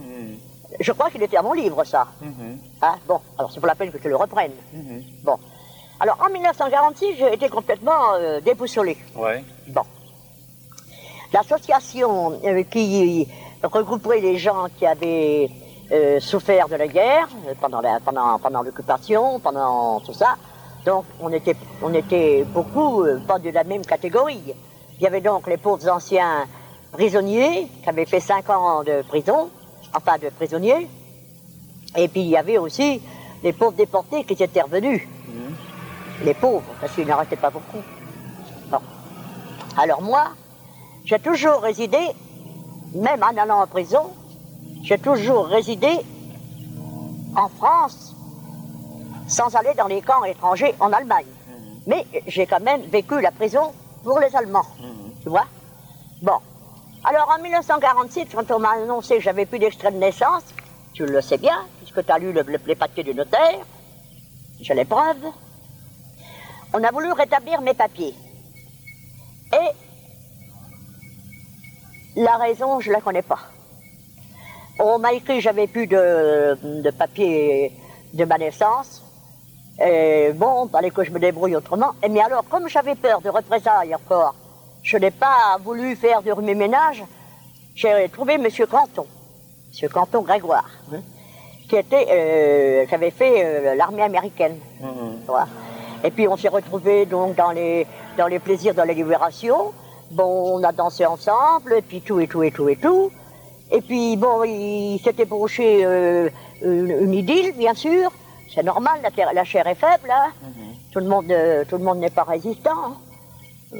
S3: je crois qu'il était à mon livre ça hein bon alors c'est pour la peine que je le reprenne bon alors en 1946, j'ai été complètement euh, déboussolé.
S4: Ouais.
S3: Bon. L'association euh, qui regrouperait les gens qui avaient euh, souffert de la guerre pendant la, pendant pendant l'occupation, pendant tout ça. Donc on était on était beaucoup pas de la même catégorie. Il y avait donc les pauvres anciens prisonniers qui avaient fait cinq ans de prison, enfin de prisonniers. Et puis il y avait aussi les pauvres déportés qui étaient revenus les pauvres, parce qu'ils n'arrêtaient pas beaucoup. Bon. Alors moi, j'ai toujours résidé, même en allant en prison, j'ai toujours résidé en France, sans aller dans les camps étrangers en Allemagne. Mmh. Mais j'ai quand même vécu la prison pour les Allemands, mmh. tu vois Bon. Alors en 1946, quand on m'a annoncé que j'avais plus d'extrait de naissance, tu le sais bien, puisque tu as lu le, le, les papiers du notaire, j'ai les preuves, on a voulu rétablir mes papiers. Et la raison, je ne la connais pas. On m'a écrit j'avais plus de, de papiers de ma naissance. Et bon, fallait que je me débrouille autrement. Et mais alors, comme j'avais peur de représailles encore, je n'ai pas voulu faire du remue-ménage. J'ai trouvé M. Canton, M. Canton Grégoire, hein, qui, était, euh, qui avait fait euh, l'armée américaine.
S4: Mmh.
S3: Voilà. Et puis on s'est retrouvés donc dans les, dans les plaisirs de la libération. Bon, on a dansé ensemble, et puis tout et tout et tout et tout. Et puis bon, il s'était broché euh, une, une, idylle, bien sûr. C'est normal, la, terre, la, chair est faible. Hein.
S4: Mm -hmm.
S3: Tout le monde, euh, tout le monde n'est pas résistant. Hein.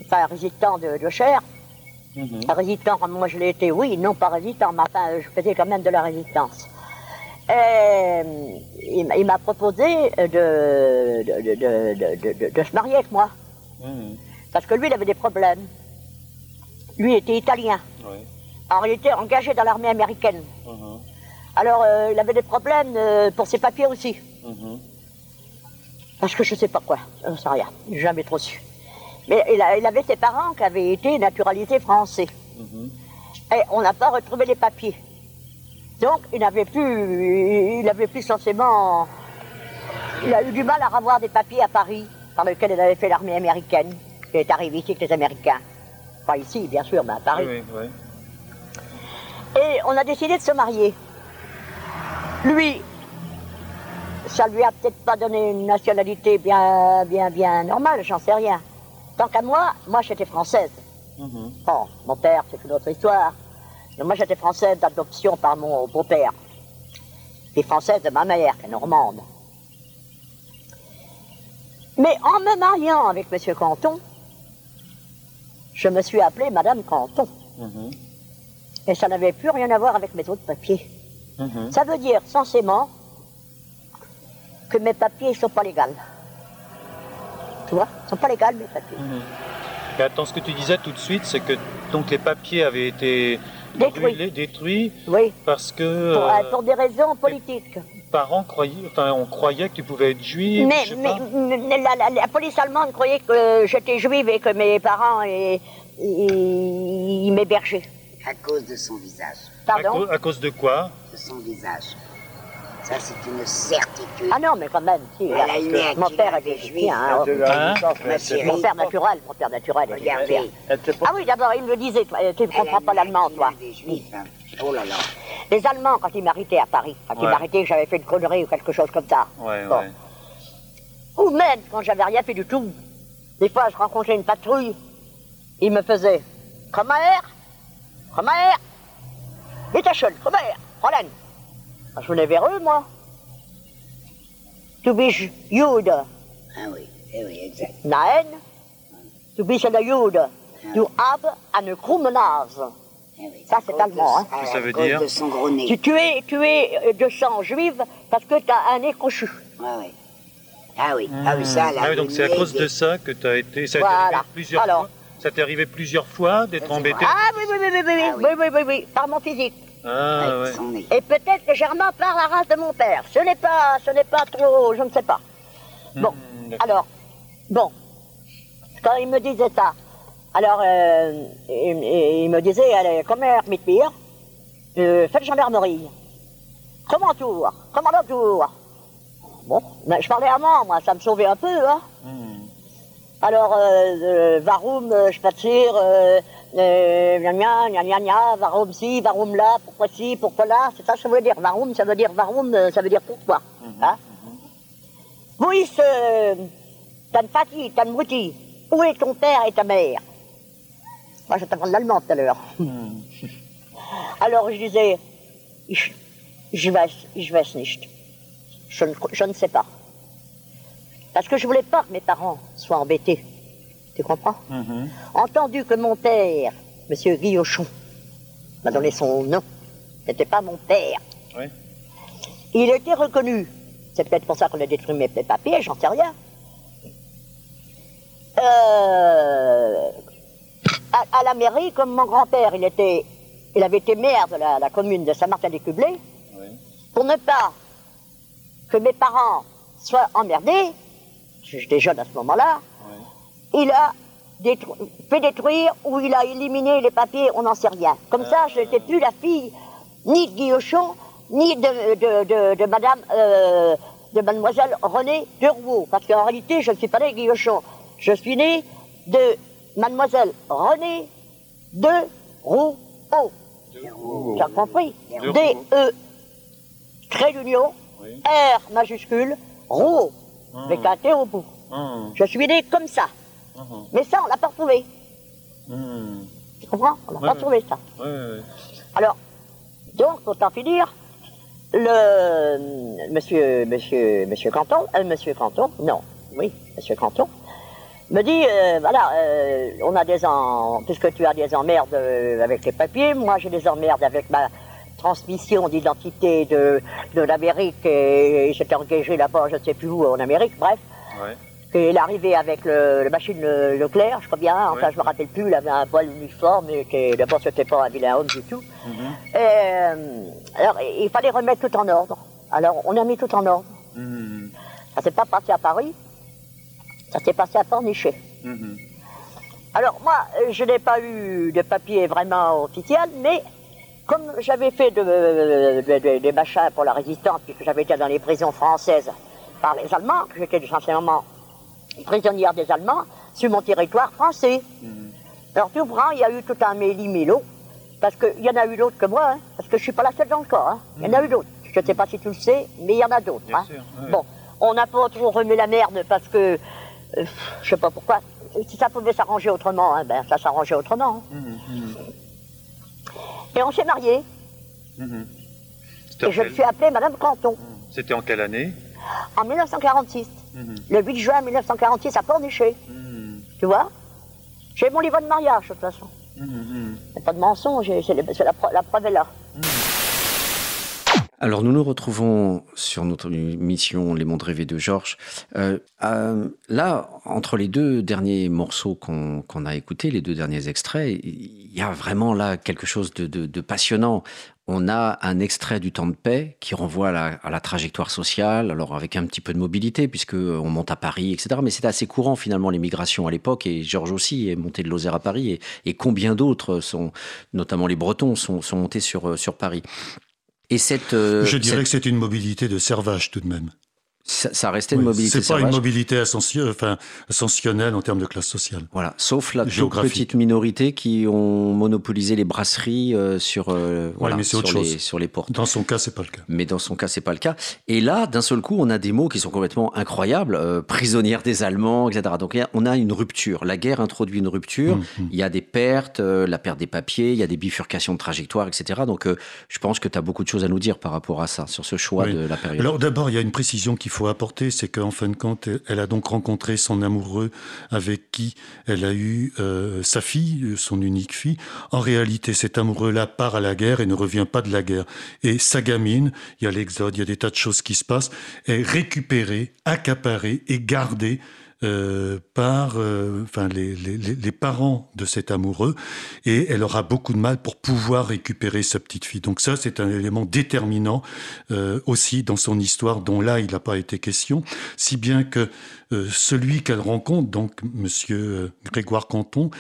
S3: Enfin, résistant de, de chair.
S4: Mm -hmm.
S3: Résistant, moi je l'ai été, oui, non pas résistant, mais enfin, je faisais quand même de la résistance. Et il m'a proposé de de, de, de, de, se marier avec moi.
S4: Mmh.
S3: Parce que lui, il avait des problèmes. Lui était italien.
S4: Oui.
S3: Alors, il était engagé dans l'armée américaine.
S4: Mmh.
S3: Alors, euh, il avait des problèmes euh, pour ses papiers aussi.
S4: Mhm.
S3: Parce que je sais pas quoi, je ne sais rien, jamais trop su. Mais il, a- il avait ses parents qui avaient été naturalisés français.
S4: Mhm.
S3: Et on n'a pas retrouvé les papiers. Donc il n'avait plus, il avait plus censément, il a eu du mal à revoir des papiers à Paris, par lesquels il avait fait l'armée américaine, qui est arrivé ici avec les Américains. Pas ici, bien sûr, mais à Paris.
S4: Oui, oui,
S3: Et on a décidé de se marier. Lui, ça lui a peut-être pas donné une nationalité bien, bien, bien normale, j'en sais rien. Tant qu'à moi, moi j'étais française.
S4: Mhm.
S3: Bon, mon père, c'est une autre histoire. Mais moi j'étais française d'adoption par mon beau-père. Et française de ma mère, qui est normande. Mais en me mariant avec Monsieur Canton, je me suis appelée Madame Canton.
S4: Mhm.
S3: Et ça n'avait plus rien à voir avec mes autres papiers.
S4: Mhm.
S3: Ça veut dire censément que mes papiers ne sont pas légaux. Tu vois? Ils ne sont pas légaux mes papiers.
S4: Mhm. Et attends, ce que tu disais tout de suite, c'est que donc les papiers avaient été
S3: Détruits.
S4: brûlés, détruits,
S3: Oui,
S4: parce que
S3: pour,
S4: euh,
S3: euh, pour des raisons politiques.
S4: Parents croyaient, enfin, on croyait que tu pouvais être juif.
S3: Mais,
S4: je sais
S3: mais-
S4: pas.
S3: mais la, la- la police allemande croyait que j'étais juive et que mes parents ils, ils m'hébergeaient.
S10: À cause de son visage.
S3: Pardon
S4: à cause de quoi?
S10: De son visage. Ça, c'est une certitude.
S3: Ah non, mais quand même, si.
S10: Elle a une
S3: mon père était juif. Hein,
S4: Hein
S3: mon père naturel, mon père naturel.
S10: Regardez.
S3: Ah oui, d'abord, il me disait, toi, tu ne comprends pas l'allemand, toi.
S10: Des juifs, hein. Oh là là.
S3: Les Allemands, quand ils m'arrêtaient à Paris, quand ils m'arrêtaient que j'avais fait une connerie ou quelque chose comme ça,
S4: Ouais,
S3: Bon.
S4: ouais.
S3: ou même quand j'avais rien fait du tout, des fois je rencontrais une patrouille, ils me faisaient Komm mal her, komm mal Je venais vers eux, moi. Du bist Jude.
S10: Ah oui, eh oui, exact.
S3: Nein, du bist eine Jude. Du eine krumme Nase.
S10: Eh.
S3: Ça,
S10: À
S3: c'est allemand, hein.
S10: à
S4: Qu'est-ce que ça veut dire
S10: de son gros nez.
S3: Tu, tu es, tu es de sang juive parce que tu as un nez crochu.
S10: Ah oui. Ah oui, ah oui, ça, là.
S4: Ah oui, donc c'est à cause de ça que tu as été. Ça t'est
S3: Voilà.
S4: arrivé plusieurs
S3: Alors.
S4: fois. Ça t'est arrivé plusieurs fois d'être embêté.
S3: Ah oui, oui, oui, oui, oui,
S10: Ah
S3: oui, oui, oui, oui, oui, par mon physique.
S4: Ah ouais.
S3: Et peut-être légèrement par la race de mon père. Ce n'est pas, ce n'est pas trop, je ne sais pas. Bon,
S4: Hmm, d'accord.
S3: alors, bon, quand il me disait ça, alors, euh, il, il me disait, allez, comme er mit mir, euh, faites gendarmerie. Comment tour Commandant tour Bon, ben, je parlais allemand, moi, ça me sauvait un peu, hein.
S4: Hmm.
S3: Alors, euh, euh, warum euh, spazier, euh, gna gna gna gna gna, warum si, warum là, pourquoi si, pourquoi là, c'est ça que ça veut dire. Warum, ça veut dire warum, euh, ça veut dire pourquoi. Hein? Wo ist euh, tan Fati, Mutti Où est ton père et ta mère? Moi, je t'apprends l'allemand tout à l'heure. Alors, je disais, ich, ich weiß, ich weiß nicht. Je ne, je ne sais pas. Parce que je voulais pas que mes parents soient embêtés. Tu comprends
S4: Mhm.
S3: Entendu que mon père, monsieur Guillochon, m'a donné son nom, n'était pas mon père.
S4: Oui.
S3: Il était reconnu. C'est peut-être pour ça qu'on a détruit mes mes papiers, j'en sais rien. Euh, à, à la mairie, comme mon grand-père, il était, il avait été maire de la, la commune de Saint-Martin-des-Cublés,
S4: Oui.
S3: pour ne pas que mes parents soient emmerdés, j'étais jeune à ce moment-là, il a détru- fait détruire ou il a éliminé les papiers, on n'en sait rien. Comme ça, je n'étais plus la fille ni de Guillochon, ni de, de, de, de madame, euh, de mademoiselle Renée de Rouault. Parce qu'en réalité, je ne suis pas née Guillochon. Je suis née de mademoiselle Renée de Rouault. Tu as compris
S4: De
S3: D-E, trait d'union,
S4: Oui.
S3: R majuscule, Rouault, avec un T au bout.
S4: Hmm.
S3: Je suis né comme ça.
S4: Mhm.
S3: Mais ça, on l'a pas retrouvé.
S4: Hmm.
S3: Tu comprends? On n'a
S4: Ouais,
S3: pas trouvé ça.
S4: Ouais, ouais, ouais.
S3: Alors, donc, autant finir, le monsieur, monsieur, monsieur Canton, euh, monsieur Canton, non, oui, monsieur Canton, me dit, euh, voilà, euh, on a des en, puisque tu as des emmerdes avec les papiers, moi j'ai des emmerdes avec ma transmission d'identité de, de l'Amérique et, et j'étais engagé là-bas, je ne sais plus où, en Amérique, bref.
S4: Ouais.
S3: Et il est arrivé avec le, la machine Le- Leclerc, je crois bien, enfin
S4: Ouais.
S3: je me rappelle plus, il avait un poil uniforme, et d'abord c'était pas un vilain homme du tout.
S4: Mhm.
S3: Et, euh, alors il fallait remettre tout en ordre. Alors on a mis tout en ordre. Mhm. Ça s'est pas passé à Paris, ça s'est passé à Pornichet. Mhm. Alors moi, je n'ai pas eu de papier vraiment officiel, mais comme j'avais fait des machins pour la résistance, puisque j'avais été dans les prisons françaises par les Allemands, que j'étais essentiellement prisonnière des Allemands, sur mon territoire français. Mhm. Alors tout grand, il y a eu tout un méli-mélo, parce qu'il y en a eu d'autres que moi, hein, parce que je ne suis pas la seule dans le corps. Hein. Il y en a eu d'autres. Je ne sais pas si tu le sais, mais il y en a d'autres. Hein. Bon, on n'a pas trop remis la merde parce que, je euh, je sais pas pourquoi, si ça pouvait s'arranger autrement, ben, ça s'arrangeait autrement. Mmh, mmh. Et on s'est mariés. Et je me suis appelée Madame Canton.
S4: C'était en quelle année?
S3: En 1946. Le 8 juin 1946 à Pornichet. Tu vois? J'ai mon livre de mariage, de toute façon. Il n'y a pas de mensonge, la, la preuve est là.
S1: Alors nous nous retrouvons sur notre mission Les mondes rêvés de Georges. Euh, euh, là, entre les deux derniers morceaux qu'on a écoutés, les deux derniers extraits, il y a vraiment là quelque chose de, passionnant. On a un extrait du temps de paix qui renvoie à la, trajectoire sociale, alors avec un petit peu de mobilité puisque on monte à Paris, etc. Mais c'est assez courant finalement les migrations à l'époque et Georges aussi est monté de Lozère à Paris et, combien d'autres sont, notamment les Bretons, sont, sont montés sur, sur Paris.
S2: Et cette, euh, Je dirais que c'est une mobilité de servage tout de même.
S1: Ça, restait une mobilité.
S2: C'est pas une mobilité enfin, ascensionnelle en termes de classe sociale.
S1: Voilà, sauf la toute petite minorité qui ont monopolisé les brasseries euh, sur, euh, voilà, sur, les, sur les portes.
S2: Dans son cas, c'est pas le cas.
S1: Mais dans son cas, c'est pas le cas. Et là, d'un seul coup, on a des mots qui sont complètement incroyables, euh, prisonnière des Allemands, etc. Donc on a une rupture. La guerre introduit une rupture. Hum, hum. Il y a des pertes, la perte des papiers, il y a des bifurcations de trajectoire, etc. Donc je pense que tu as beaucoup de choses à nous dire par rapport à ça, sur ce choix de la période.
S2: Alors d'abord, il y a une précision qui faut apporter, c'est qu'en fin de compte, elle a donc rencontré son amoureux avec qui elle a eu euh, sa fille, son unique fille. En réalité, cet amoureux-là part à la guerre et ne revient pas de la guerre. Et sa gamine, il y a l'exode, il y a des tas de choses qui se passent, est récupérée, accaparée et gardée euh, par euh, enfin, les, les, parents de cet amoureux et elle aura beaucoup de mal pour pouvoir récupérer sa petite fille. Donc ça, c'est un élément déterminant euh, aussi dans son histoire dont là, il n'a pas été question, si bien que celui qu'elle rencontre, donc Monsieur Grégoire Canton,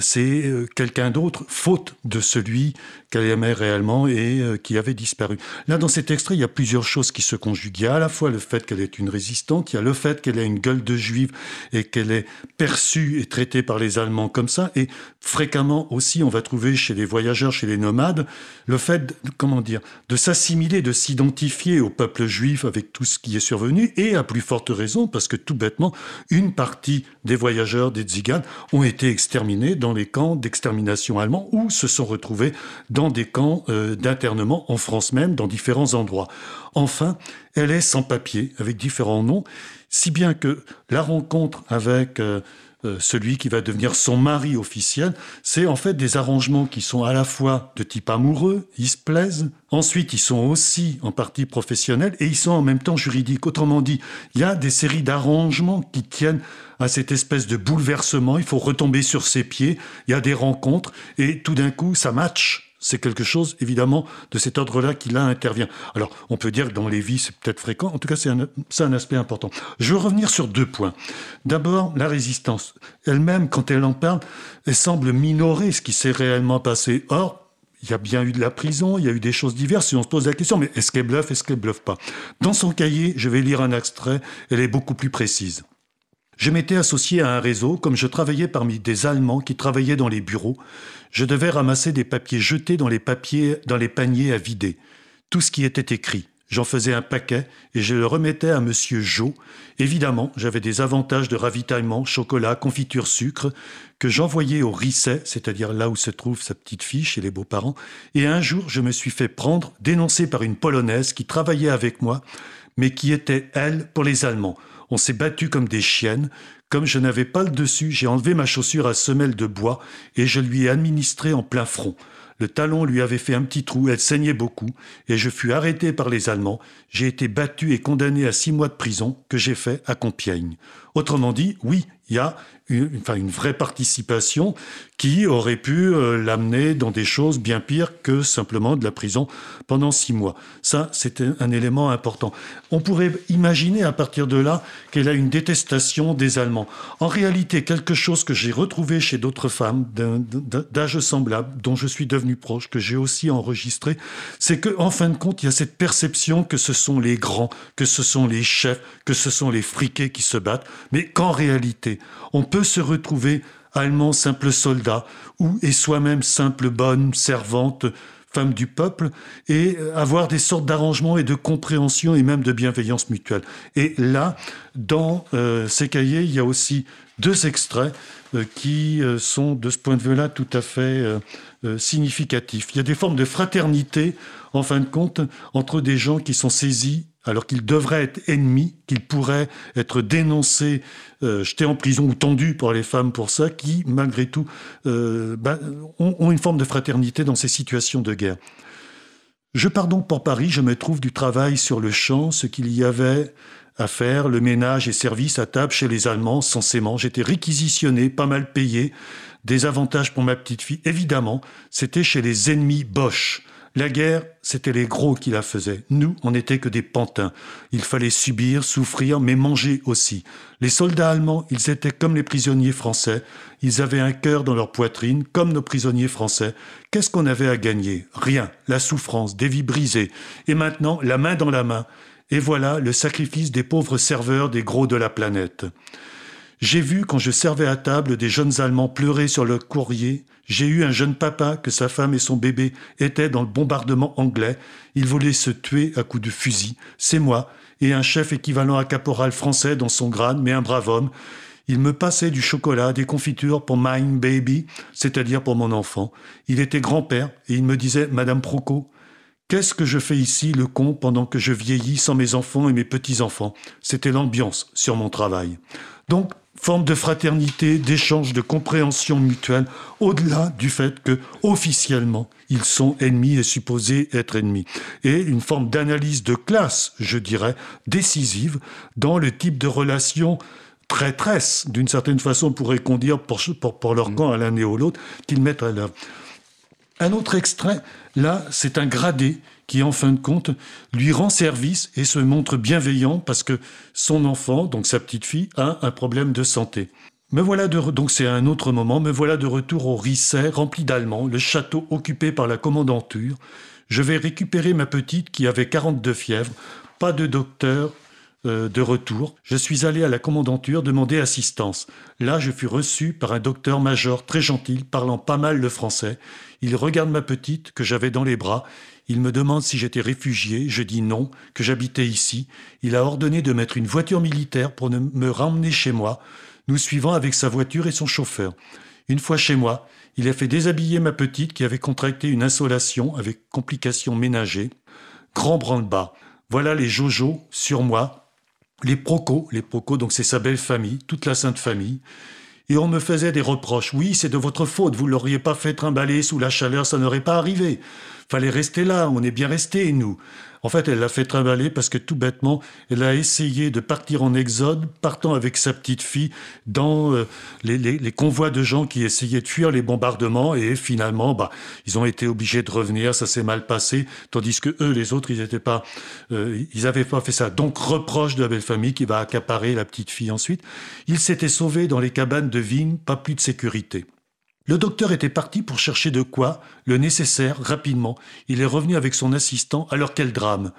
S2: c'est quelqu'un d'autre, faute de celui qu'elle aimait réellement et qui avait disparu. Là, dans cet extrait, il y a plusieurs choses qui se conjuguent. Il y a à la fois le fait qu'elle est une résistante, il y a le fait qu'elle ait une gueule de et qu'elle est perçue et traitée par les Allemands comme ça. Et fréquemment aussi, on va trouver chez les voyageurs, chez les nomades, le fait, comment dire, de s'assimiler, de s'identifier au peuple juif avec tout ce qui est survenu et à plus forte raison parce que tout bêtement, une partie des voyageurs des Tziganes ont été exterminés dans les camps d'extermination allemands ou se sont retrouvés dans des camps euh, d'internement en France même, dans différents endroits. Enfin, elle est sans papier, avec différents noms, si bien que la rencontre avec... Euh, euh, celui qui va devenir son mari officiel, c'est en fait des arrangements qui sont à la fois de type amoureux, ils se plaisent, ensuite ils sont aussi en partie professionnels et ils sont en même temps juridiques. Autrement dit, il y a des séries d'arrangements qui tiennent à cette espèce de bouleversement, il faut retomber sur ses pieds, il y a des rencontres et tout d'un coup ça match c'est quelque chose, évidemment, de cet ordre-là qui là intervient. Alors, on peut dire que dans les vies, c'est peut-être fréquent. En tout cas, c'est un, un, aspect important. Je veux revenir sur deux points. D'abord, la résistance. Elle-même, quand elle en parle, elle semble minorer ce qui s'est réellement passé. Or, il y a bien eu de la prison, il y a eu des choses diverses, et on se pose la question, mais est-ce qu'elle bluffe, est-ce qu'elle bluffe pas? Dans son cahier, je vais lire un extrait, elle est beaucoup plus précise. Je m'étais associé à un réseau, comme je travaillais parmi des Allemands qui travaillaient dans les bureaux, je devais ramasser des papiers jetés dans les paniers à vider. Tout ce qui était écrit. J'en faisais un paquet et je le remettais à monsieur Jo. Évidemment, j'avais des avantages de ravitaillement, chocolat, confiture, sucre, que j'envoyais au Risset, c'est-à-dire là où se trouve sa petite fille chez les beaux-parents. Et un jour, je me suis fait prendre, dénoncé par une Polonaise qui travaillait avec moi, mais qui était, elle, pour les Allemands. On s'est battu comme des chiennes. Comme je n'avais pas le dessus, j'ai enlevé ma chaussure à semelle de bois et je lui ai administré en plein front. Le talon lui avait fait un petit trou, elle saignait beaucoup, et je fus arrêté par les Allemands. J'ai été battu et condamné à six mois de prison que j'ai fait à Compiègne. Autrement dit, oui, il y a une, enfin, une vraie participation qui aurait pu euh, l'amener dans des choses bien pires que simplement de la prison pendant six mois. Ça, c'était un élément important. On pourrait imaginer à partir de là qu'elle a une détestation des Allemands. En réalité, quelque chose que j'ai retrouvé chez d'autres femmes d'âge semblable, dont je suis devenu proche, que j'ai aussi enregistré, c'est que, en fin de compte, il y a cette perception que ce sont les grands, que ce sont les chefs, que ce sont les friqués qui se battent, mais qu'en réalité, on peut se retrouver allemand simple soldat ou et soi-même simple bonne servante femme du peuple et avoir des sortes d'arrangements et de compréhension et même de bienveillance mutuelle. Et là, dans euh, ces cahiers, il y a aussi deux extraits euh, qui euh, sont de ce point de vue-là tout à fait significatifs. Il y a des formes de fraternité, en fin de compte, entre des gens qui sont saisis alors qu'ils devraient être ennemis, qu'ils pourraient être dénoncés, euh, jetés en prison ou tendus pour les femmes pour ça, qui, malgré tout, euh, ben, ont, une forme de fraternité dans ces situations de guerre. Je pars donc pour Paris, je me trouve du travail sur le champ, ce qu'il y avait à faire, le ménage et service à table chez les Allemands, censément. J'étais réquisitionné, pas mal payé, des avantages pour ma petite fille. Évidemment, c'était chez les ennemis Bosch. La guerre, c'était les gros qui la faisaient. Nous, on n'était que des pantins. Il fallait subir, souffrir, mais manger aussi. Les soldats allemands, ils étaient comme les prisonniers français. Ils avaient un cœur dans leur poitrine, comme nos prisonniers français. Qu'est-ce qu'on avait à gagner? Rien. La souffrance, des vies brisées. Et maintenant, la main dans la main. Et voilà le sacrifice des pauvres serveurs des gros de la planète. J'ai vu, quand je servais à table, des jeunes Allemands pleurer sur le courrier. J'ai eu un jeune papa que sa femme et son bébé étaient dans le bombardement anglais. Il voulait se tuer à coups de fusil. C'est moi, et un chef équivalent à caporal français dans son grade, mais un brave homme. Il me passait du chocolat, des confitures pour mine baby, c'est-à-dire pour mon enfant. Il était grand-père, et il me disait, Madame Proco, Qu'est-ce que je fais ici, le con, pendant que je vieillis sans mes enfants et mes petits-enfants? C'était l'ambiance sur mon travail. Donc, forme de fraternité, d'échange, de compréhension mutuelle, au-delà du fait que, officiellement, ils sont ennemis et supposés être ennemis. Et une forme d'analyse de classe, je dirais, décisive dans le type de relation traîtresse, d'une certaine façon, pourrait-on dire, pour, pour, leur camp à l'un et à l'autre, qu'ils mettent à l'œuvre. Un autre extrait, là, c'est un gradé qui, en fin de compte, lui rend service et se montre bienveillant parce que son enfant, donc sa petite fille, a un problème de santé. Me voilà de donc c'est un autre moment, me voilà de retour au Risset, rempli d'Allemands, le château occupé par la commandanture. Je vais récupérer ma petite qui avait 42 fièvres, pas de docteur, euh, de retour, je suis allé à la commandanture demander assistance. Là, je fus reçu par un docteur-major très gentil, parlant pas mal le français. Il regarde ma petite, que j'avais dans les bras. Il me demande si j'étais réfugié. Je dis non, que j'habitais ici. Il a ordonné de mettre une voiture militaire pour me ramener chez moi, nous suivant avec sa voiture et son chauffeur. Une fois chez moi, il a fait déshabiller ma petite qui avait contracté une insolation avec complications ménagées. Grand branle-bas. Voilà les Jojo sur moi, les Procos, les Procos, donc c'est sa belle famille, toute la sainte famille. Et on me faisait des reproches. Oui, c'est de votre faute, vous l'auriez pas fait trimballer sous la chaleur, ça n'aurait pas arrivé. Fallait rester là, on est bien resté, nous. En fait, elle l'a fait trimballer parce que tout bêtement, elle a essayé de partir en exode, partant avec sa petite fille dans euh, les, convois de gens qui essayaient de fuir les bombardements et finalement, bah, ils ont été obligés de revenir, ça s'est mal passé, tandis que eux, les autres, ils n'étaient pas, euh, ils n'avaient pas fait ça. Donc reproche de la belle famille qui va accaparer la petite fille ensuite. Ils s'étaient sauvés dans les cabanes de vigne, pas plus de sécurité. Le docteur était parti pour chercher de quoi, le nécessaire, rapidement. Il est revenu avec son assistant, alors quel drame.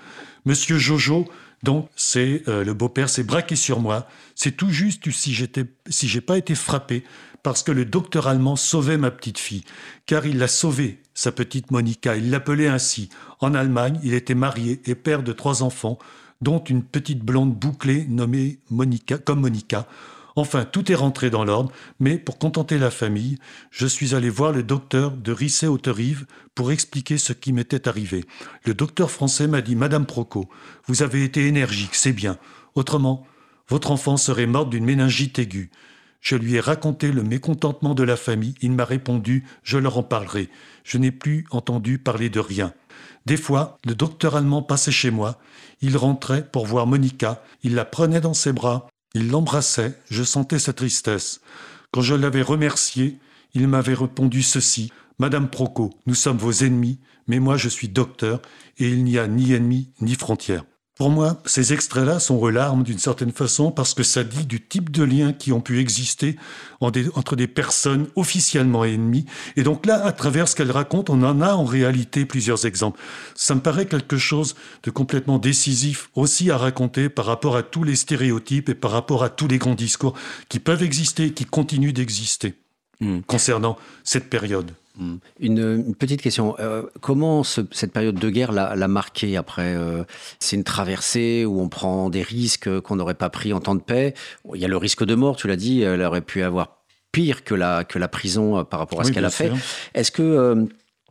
S2: Monsieur Jojo, donc, c'est euh, le beau-père, s'est braqué sur moi. C'est tout juste si si j'ai pas été frappé, parce que le docteur allemand sauvait ma petite fille, car il l'a sauvée, sa petite Monica. Il l'appelait ainsi. En Allemagne, il était marié et père de trois enfants, dont une petite blonde bouclée nommée Monica, comme Monica. Enfin, tout est rentré dans l'ordre, mais pour contenter la famille, je suis allé voir le docteur de Risset-Haute-Rive pour expliquer ce qui m'était arrivé. Le docteur français m'a dit Madame Proco, vous avez été énergique, c'est bien. Autrement, votre enfant serait morte d'une méningite aiguë. Je lui ai raconté le mécontentement de la famille. Il m'a répondu Je leur en parlerai. Je n'ai plus entendu parler de rien. Des fois, le docteur allemand passait chez moi. Il rentrait pour voir Monica. Il la prenait dans ses bras Il l'embrassait, je sentais sa tristesse. Quand je l'avais remercié, il m'avait répondu ceci. Madame Proco, nous sommes vos ennemis, mais moi je suis docteur, et il n'y a ni ennemis ni frontières. Pour moi, ces extraits-là sont larmes d'une certaine façon parce que ça dit du type de liens qui ont pu exister entre des personnes officiellement ennemies. Et donc là, à travers ce qu'elle raconte, on en a en réalité plusieurs exemples. Ça me paraît quelque chose de complètement décisif aussi à raconter par rapport à tous les stéréotypes et par rapport à tous les grands discours qui peuvent exister, qui continuent d'exister hmm. concernant cette période.
S1: Hmm. Une, petite question. Euh, comment cette période de guerre l'a marqué après euh, C'est une traversée où on prend des risques qu'on n'aurait pas pris en temps de paix? Il y a le risque de mort, tu l'as dit, elle aurait pu avoir pire que la, que la prison euh, par rapport à ce qu'elle a fait. Est-ce que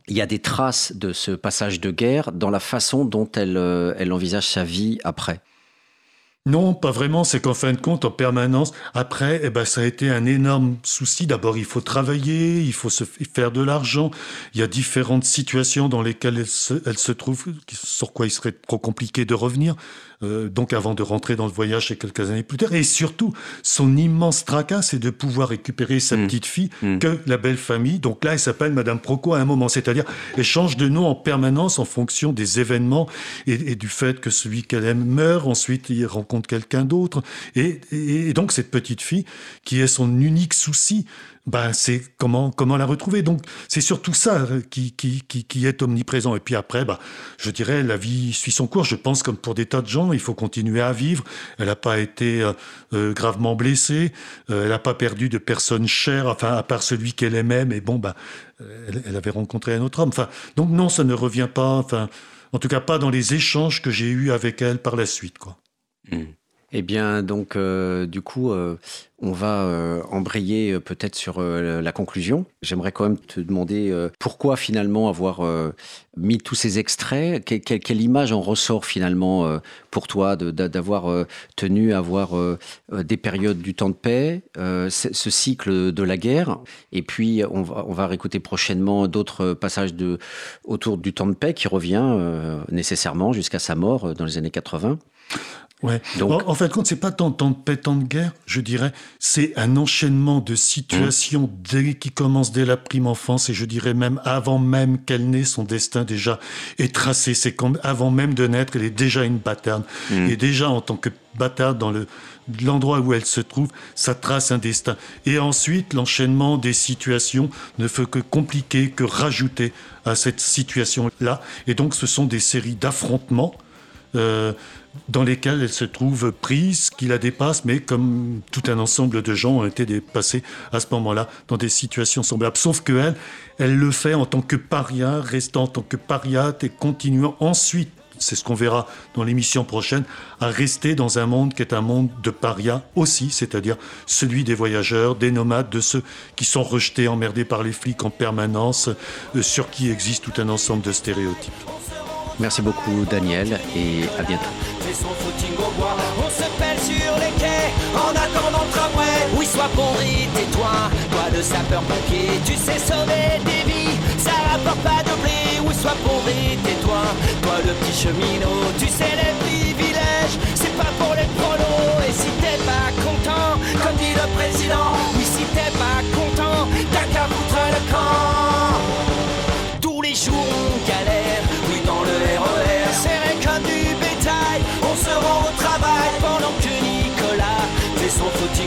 S1: il y a des traces de ce passage de guerre dans la façon dont elle, elle envisage sa vie après?
S2: Non, pas vraiment. C'est qu'en fin de compte, en permanence, après, eh ben, ça a été un énorme souci. D'abord, il faut travailler, il faut se faire de l'argent. Il y a différentes situations dans lesquelles elle se, elle se trouve, sur quoi il serait trop compliqué de revenir. Euh, donc avant de rentrer dans le voyage et quelques années plus tard. Et surtout, son immense tracas, c'est de pouvoir récupérer sa mmh. petite fille mmh. que la belle famille. Donc là, elle s'appelle Madame Proco à un moment, c'est-à-dire elle change de nom en permanence en fonction des événements et, du fait que celui qu'elle aime meurt. Ensuite, il rencontre quelqu'un d'autre. Et, et, donc cette petite fille, qui est son unique souci, ben c'est comment comment la retrouver? Donc c'est surtout ça euh, qui, qui, qui, est omniprésent. Et puis après, ben, je dirais la vie suit son cours. Je pense comme pour des tas de gens, il faut continuer à vivre. Elle n'a pas été euh, euh, gravement blessée. elle n'a pas perdu de personnes chères, enfin à part celui qu'elle aimait. Mais bon, ben elle, avait rencontré un autre homme. Enfin donc non, ça ne revient pas. Enfin en tout cas pas dans les échanges que j'ai eus avec elle par la suite, quoi.
S1: Mmh. Eh bien, donc, euh, du coup, euh, on va euh, embrayer peut-être sur la conclusion. J'aimerais quand même te demander pourquoi finalement avoir mis tous ces extraits? quelle image en ressort finalement pour toi d'avoir tenu à voir des périodes du temps de paix, ce cycle de la guerre, et puis on va, on réécouter prochainement d'autres passages autour du temps de paix qui revient nécessairement jusqu'à sa mort dans les années 80.
S2: Ouais. Donc, en, fait, compte, c'est pas tant, de paix, tant de guerre, je dirais. C'est un enchaînement de situations mmh. dès, qui commence dès la prime enfance et je dirais même avant même qu'elle naît, son destin déjà est tracé. C'est avant même de naître, elle est déjà une bâtarde. Mmh. Et déjà, en tant que bâtarde dans le, l'endroit où elle se trouve, ça trace un destin. Et ensuite, l'enchaînement des situations ne fait que compliquer, que rajouter à cette situation-là. Et donc, ce sont des séries d'affrontements. Euh, dans lesquelles elle se trouve prise, qui la dépasse, mais comme tout un ensemble de gens ont été dépassés à ce moment-là dans des situations semblables. Sauf que elle, elle le fait en tant que paria, restant en tant que pariate et continuant ensuite, c'est ce qu'on verra dans l'émission prochaine, à rester dans un monde qui est un monde de paria aussi, c'est-à-dire celui des voyageurs, des nomades, de ceux qui sont rejetés, emmerdés par les flics en permanence, euh, sur qui existe tout un ensemble de stéréotypes.
S1: Merci beaucoup Daniel et à bientôt.
S11: son footing au bois, on se pèle sur les quais en attendant le tramway. Oui, sois pourri, tais-toi, toi le sapeur-pompier, tu sais sauver des vies, ça rapporte pas de blé. Oui, sois pourri, tais-toi, toi le petit cheminot, tu sais les privilèges, c'est pas pour les prolos. Et si t'es pas content, comme dit le président, oui, si t'es pas content, t'as qu'à foutre le camp. Tous les jours on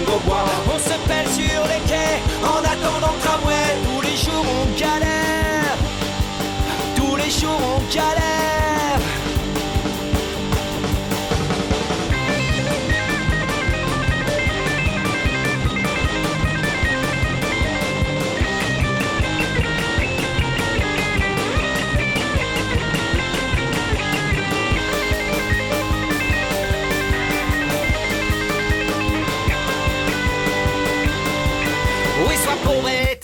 S11: On se pèle sur les quais en attendant le tramway. Tous les jours on galère. Tous les jours on galère.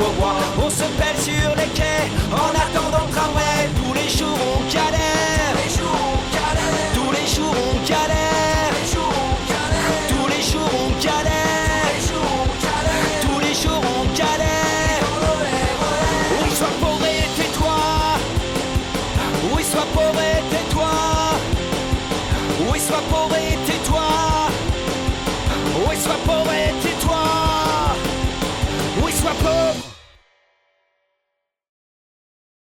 S11: On se pèle sur les quais en attendant le tramway. Tous les jours on calait